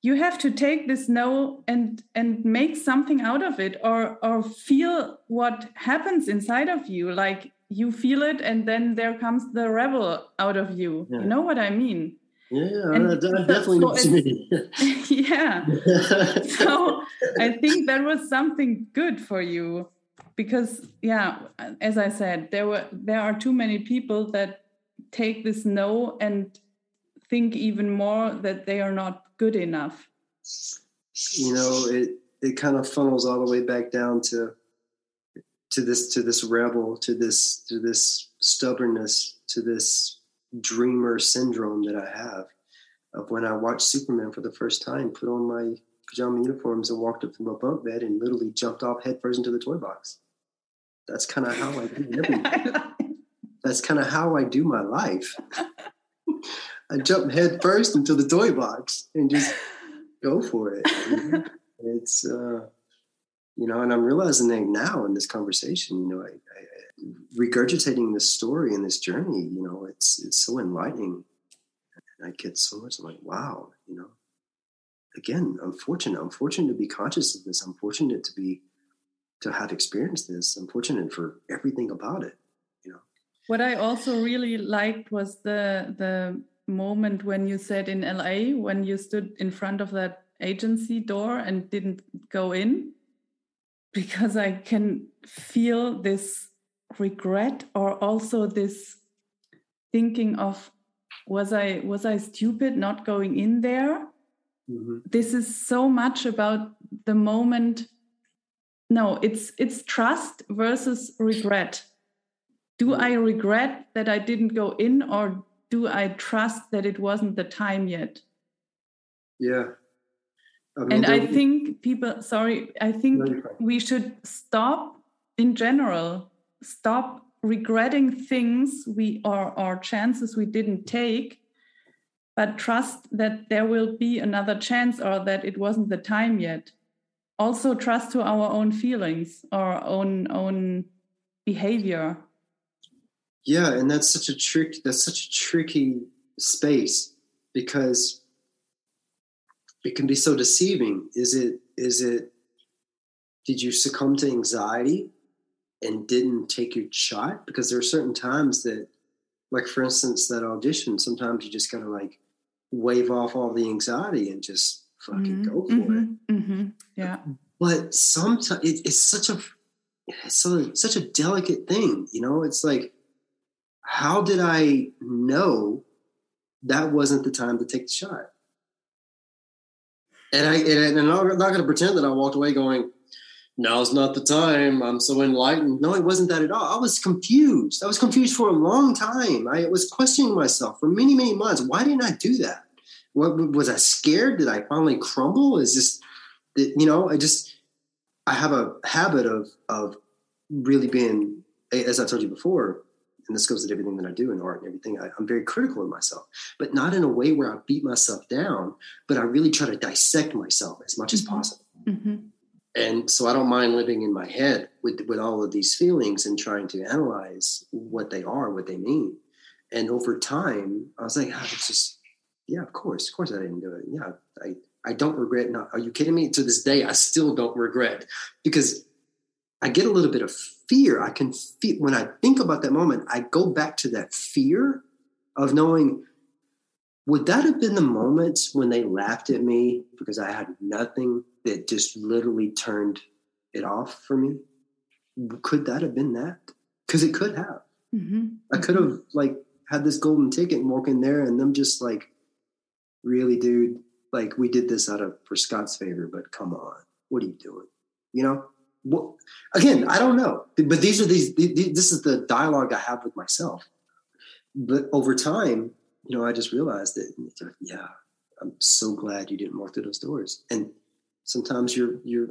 you have to take this no and and make something out of it or or feel what happens inside of you. Like you feel it and then there comes the rebel out of you. Yeah. you know what i mean yeah and I, I definitely so yeah. So i think that was something good for you because yeah as i said there were there are too many people that take this no and think even more that they are not good enough. You know it it kind of funnels all the way back down to to this to this rebel to this to this stubbornness to this dreamer syndrome that i have of when i watched superman for the first time put on my pajama uniforms and walked up to my bunk bed and literally jumped off headfirst into the toy box. That's kind of how i do everything that's kind of how i do my life. I jump head first into the toy box and just go for it it's uh you know, and I'm realizing that now in this conversation, you know, I, I, regurgitating this story and this journey, you know, it's it's so enlightening. And I get so much I'm like, wow, you know. Again, I'm fortunate. I'm fortunate to be conscious of this. I'm fortunate to be to have experienced this. I'm fortunate for everything about it. You know. What I also really liked was the the moment when you said in LA when you stood in front of that agency door and didn't go in because I can feel this regret or also this thinking of was I was I stupid not going in there? Mm-hmm. This is so much about the moment. No, it's it's trust versus regret. Do mm-hmm. I regret that I didn't go in or do I trust that it wasn't the time yet? Yeah. I mean, and I think people, sorry, I think we should stop in general, stop regretting things we or, or chances we didn't take, but trust that there will be another chance or that it wasn't the time yet. Also trust to our own feelings, our own own behavior. Yeah, and that's such a trick. That's such a tricky space because it can be so deceiving. Is it is it did you succumb to anxiety and didn't take your shot? Because there are certain times that like for instance that audition sometimes you just gotta like wave off all the anxiety and just fucking mm-hmm, go for mm-hmm, it. Mm-hmm, yeah. But sometimes it, it's such a it's so, such a delicate thing you know? It's like how did i know that wasn't the time to take the shot and I and I'm not, not going to pretend that I walked away going, "Now's not the time." I'm so enlightened. No, it wasn't that at all. I was confused. I was confused for a long time. I was questioning myself for many, many months. Why didn't I do that? What was I scared? Did I finally crumble? Is this, you know? I just I have a habit of of really being, as I told you before, and this goes with everything that I do in art and everything. I, am very critical of myself, but not in a way where I beat myself down, but I really try to dissect myself as much as mm-hmm. possible. Mm-hmm. And so I don't mind living in my head with, with all of these feelings and trying to analyze what they are, what they mean. And over time, I was like, oh, it's just, yeah, of course, of course I didn't do it. Yeah, I, I don't regret not. Are you kidding me? To this day, I still don't regret because I get a little bit of fear. I can feel when I think about that moment, I go back to that fear of knowing would that have been the moments when they laughed at me because I had nothing that just literally turned it off for me? Could that have been that? Because it could have. Mm-hmm. I could have like had this golden ticket and walk in there and them just like, really, dude, like we did this out of for Scott's favor, but come on, what are you doing? You know? What, again, I don't know. But these are these, these, this is the dialogue I have with myself. But over time, you know, I just realized that, yeah, I'm so glad you didn't walk through those doors. And sometimes you're, you're,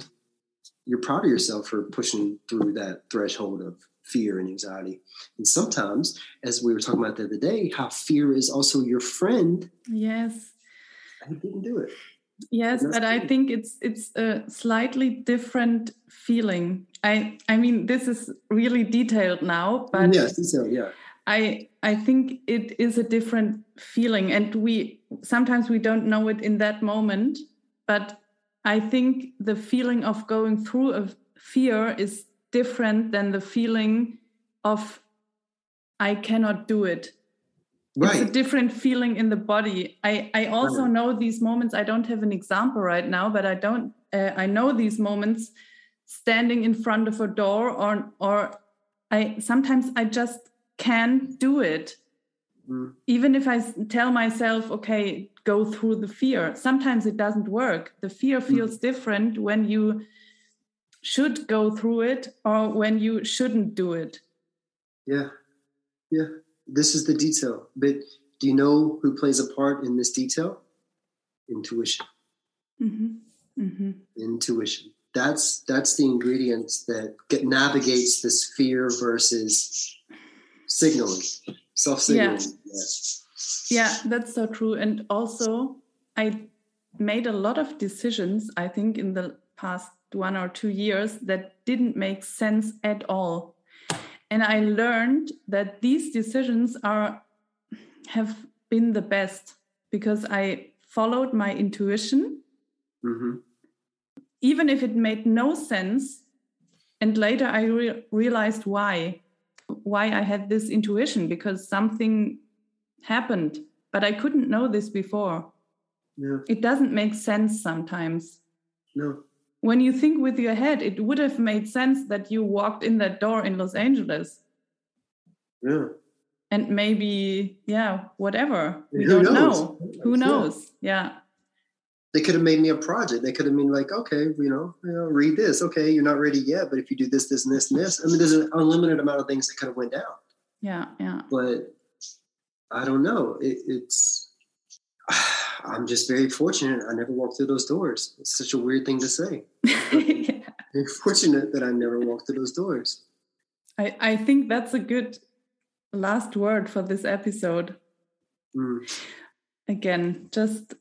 you're proud of yourself for pushing through that threshold of fear and anxiety. And sometimes, as we were talking about the other day, how fear is also your friend. Yes. I didn't do it. Yes, but I think it's it's a slightly different feeling. I I mean this is really detailed now, but yes, detailed, yeah. I I think it is a different feeling, and we sometimes we don't know it in that moment, but I think the feeling of going through a fear is different than the feeling of I cannot do it. Right. It's a different feeling in the body. I, I also right. know these moments. I don't have an example right now, but I don't. Uh, I know these moments standing in front of a door, or or I sometimes I just can't do it. Mm. Even if I tell myself, okay, go through the fear, sometimes it doesn't work. The fear mm. feels mm. different when you should go through it or when you shouldn't do it. Yeah. Yeah. This is the detail. But do you know who plays a part in this detail? Intuition. Mm-hmm. Mm-hmm. Intuition. That's that's the ingredients that get, navigates this fear versus signaling, self signaling. Yeah. Yes. yeah, that's so true. And also, I made a lot of decisions. I think in the past one or two years that didn't make sense at all and i learned that these decisions are have been the best because i followed my intuition mm-hmm. even if it made no sense and later i re- realized why why i had this intuition because something happened but i couldn't know this before yeah. it doesn't make sense sometimes no when you think with your head, it would have made sense that you walked in that door in Los Angeles. Yeah. And maybe, yeah, whatever. We Who don't knows? know. Who knows? Yeah. yeah. They could have made me a project. They could have been like, okay, you know, you know, read this. Okay, you're not ready yet, but if you do this, this, and this, and this, I mean, there's an unlimited amount of things that could have went down. Yeah, yeah. But I don't know. It, it's I'm just very fortunate. I never walked through those doors. It's such a weird thing to say. yeah. Very fortunate that I never walked through those doors. I, I think that's a good last word for this episode. Mm. Again, just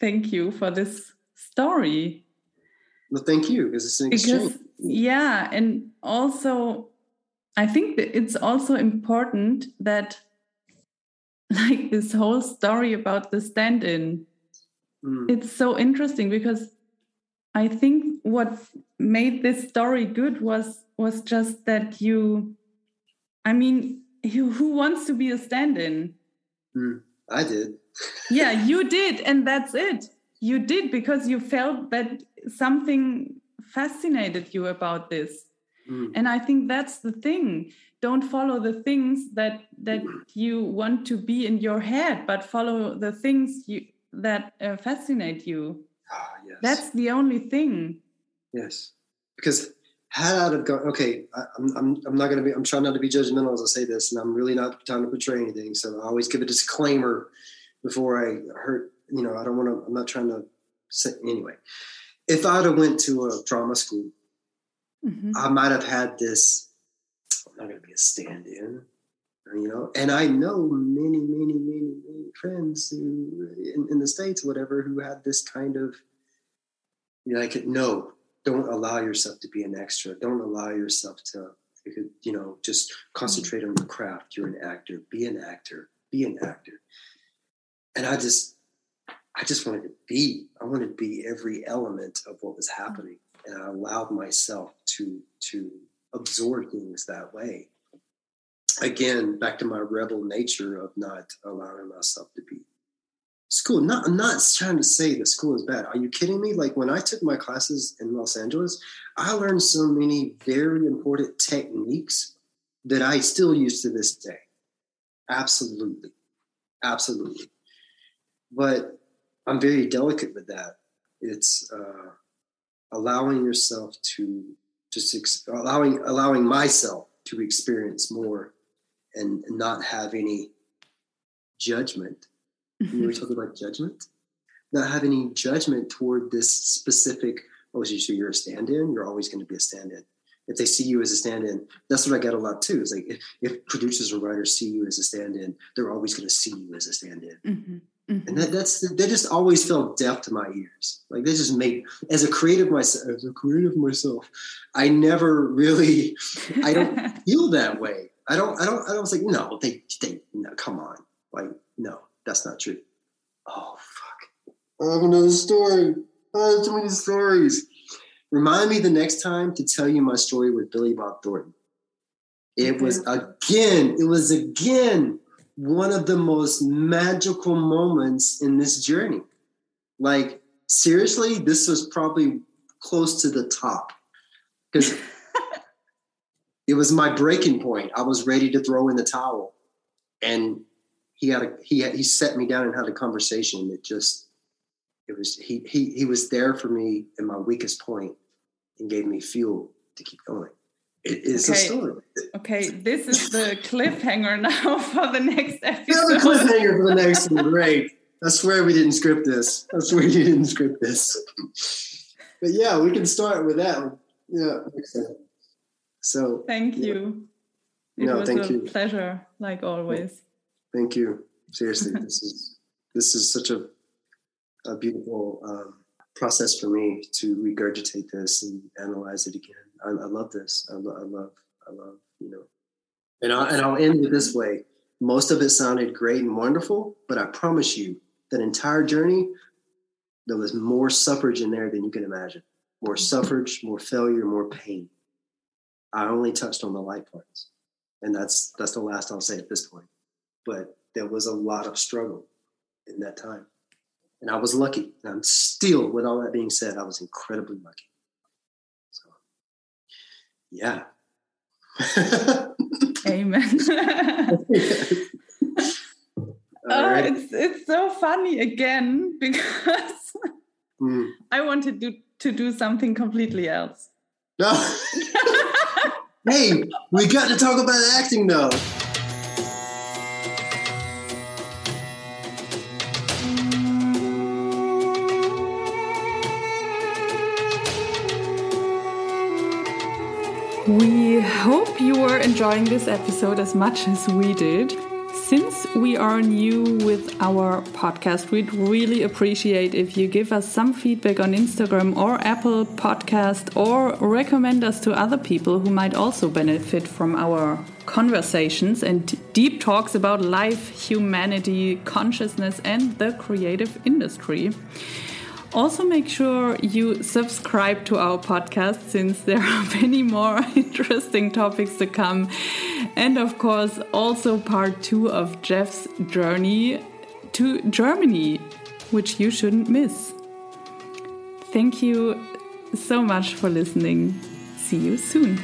thank you for this story. Well, thank you because it's an exchange. Because, yeah, and also I think that it's also important that like this whole story about the stand in. Mm. It's so interesting because I think what made this story good was was just that you I mean, you, who wants to be a stand-in? Mm, I did. yeah, you did, and that's it. You did because you felt that something fascinated you about this. Mm. And I think that's the thing don't follow the things that that you want to be in your head but follow the things you that uh, fascinate you oh, yes. that's the only thing yes because had I have gone okay I, am I'm, I'm not going to be i'm trying not to be judgmental as i say this and i'm really not trying to portray anything so i always give a disclaimer before i hurt you know i don't want to i'm not trying to say anyway if i'd have went to a drama school mm-hmm. i might have had this not going to be a stand-in you know? And i know many many many many friends who in, in the states whatever who had this kind of you know, like no don't allow yourself to be an extra. Don't allow yourself to you know just concentrate on your craft. You're an actor. Be an actor. Be an actor. And i just i just wanted to be i wanted to be every element of what was happening. And i allowed myself to to absorb things that way. Again, back to my rebel nature of not allowing myself to be school. Not, I'm not trying to say that school is bad. Are you kidding me? Like when I took my classes in Los Angeles, I learned so many very important techniques that I still use to this day. Absolutely. Absolutely. But I'm very delicate with that. It's uh, allowing yourself to just ex- allowing allowing myself to experience more and not have any judgment. You were talking about judgment, not have any judgment toward this specific. Oh, so you're a stand-in. You're always going to be a stand-in. If they see you as a stand-in, that's what I get a lot too. Is like if, if producers or writers see you as a stand-in, they're always going to see you as a stand-in. Mm-hmm. Mm-hmm. And that, that's they just always felt deaf to my ears. Like they just made as a creative myself, as a creative myself, I never really, I don't feel that way. I don't, I don't, I don't say no. They, they, no, come on, like no, that's not true. Oh fuck! I have another story. I have too many stories. Remind me the next time to tell you my story with Billy Bob Thornton. It was again, it was again one of the most magical moments in this journey. Like, seriously, this was probably close to the top because it was my breaking point. I was ready to throw in the towel. And he had a he had, he set me down and had a conversation that just it was he he he was there for me in my weakest point and gave me fuel to keep going. It is okay. a story. Okay, this is the cliffhanger now for the next episode. Yeah, the cliffhanger for the next one. Great. I swear we didn't script this. I swear you didn't script this. But yeah, we can start with that one. Yeah. So thank you. It no, was thank a you. pleasure, like always. Thank you. Seriously, this is this is such a a beautiful um, process for me to regurgitate this and analyze it again. I, I love this. I, lo- I, love, I love, you know. And, I, and I'll end it this way. Most of it sounded great and wonderful, but I promise you, that entire journey, there was more suffrage in there than you can imagine. More suffrage, more failure, more pain. I only touched on the light parts, and that's that's the last I'll say at this point. But there was a lot of struggle in that time, and I was lucky. And I'm still, with all that being said, I was incredibly lucky. Yeah. Amen. oh, it's it's so funny again because mm. I wanted to to do something completely else. No. hey, we got to talk about acting though. Hope you are enjoying this episode as much as we did. Since we are new with our podcast, we'd really appreciate if you give us some feedback on Instagram or Apple Podcast or recommend us to other people who might also benefit from our conversations and deep talks about life, humanity, consciousness, and the creative industry. Also, make sure you subscribe to our podcast since there are many more interesting topics to come. And of course, also part two of Jeff's journey to Germany, which you shouldn't miss. Thank you so much for listening. See you soon.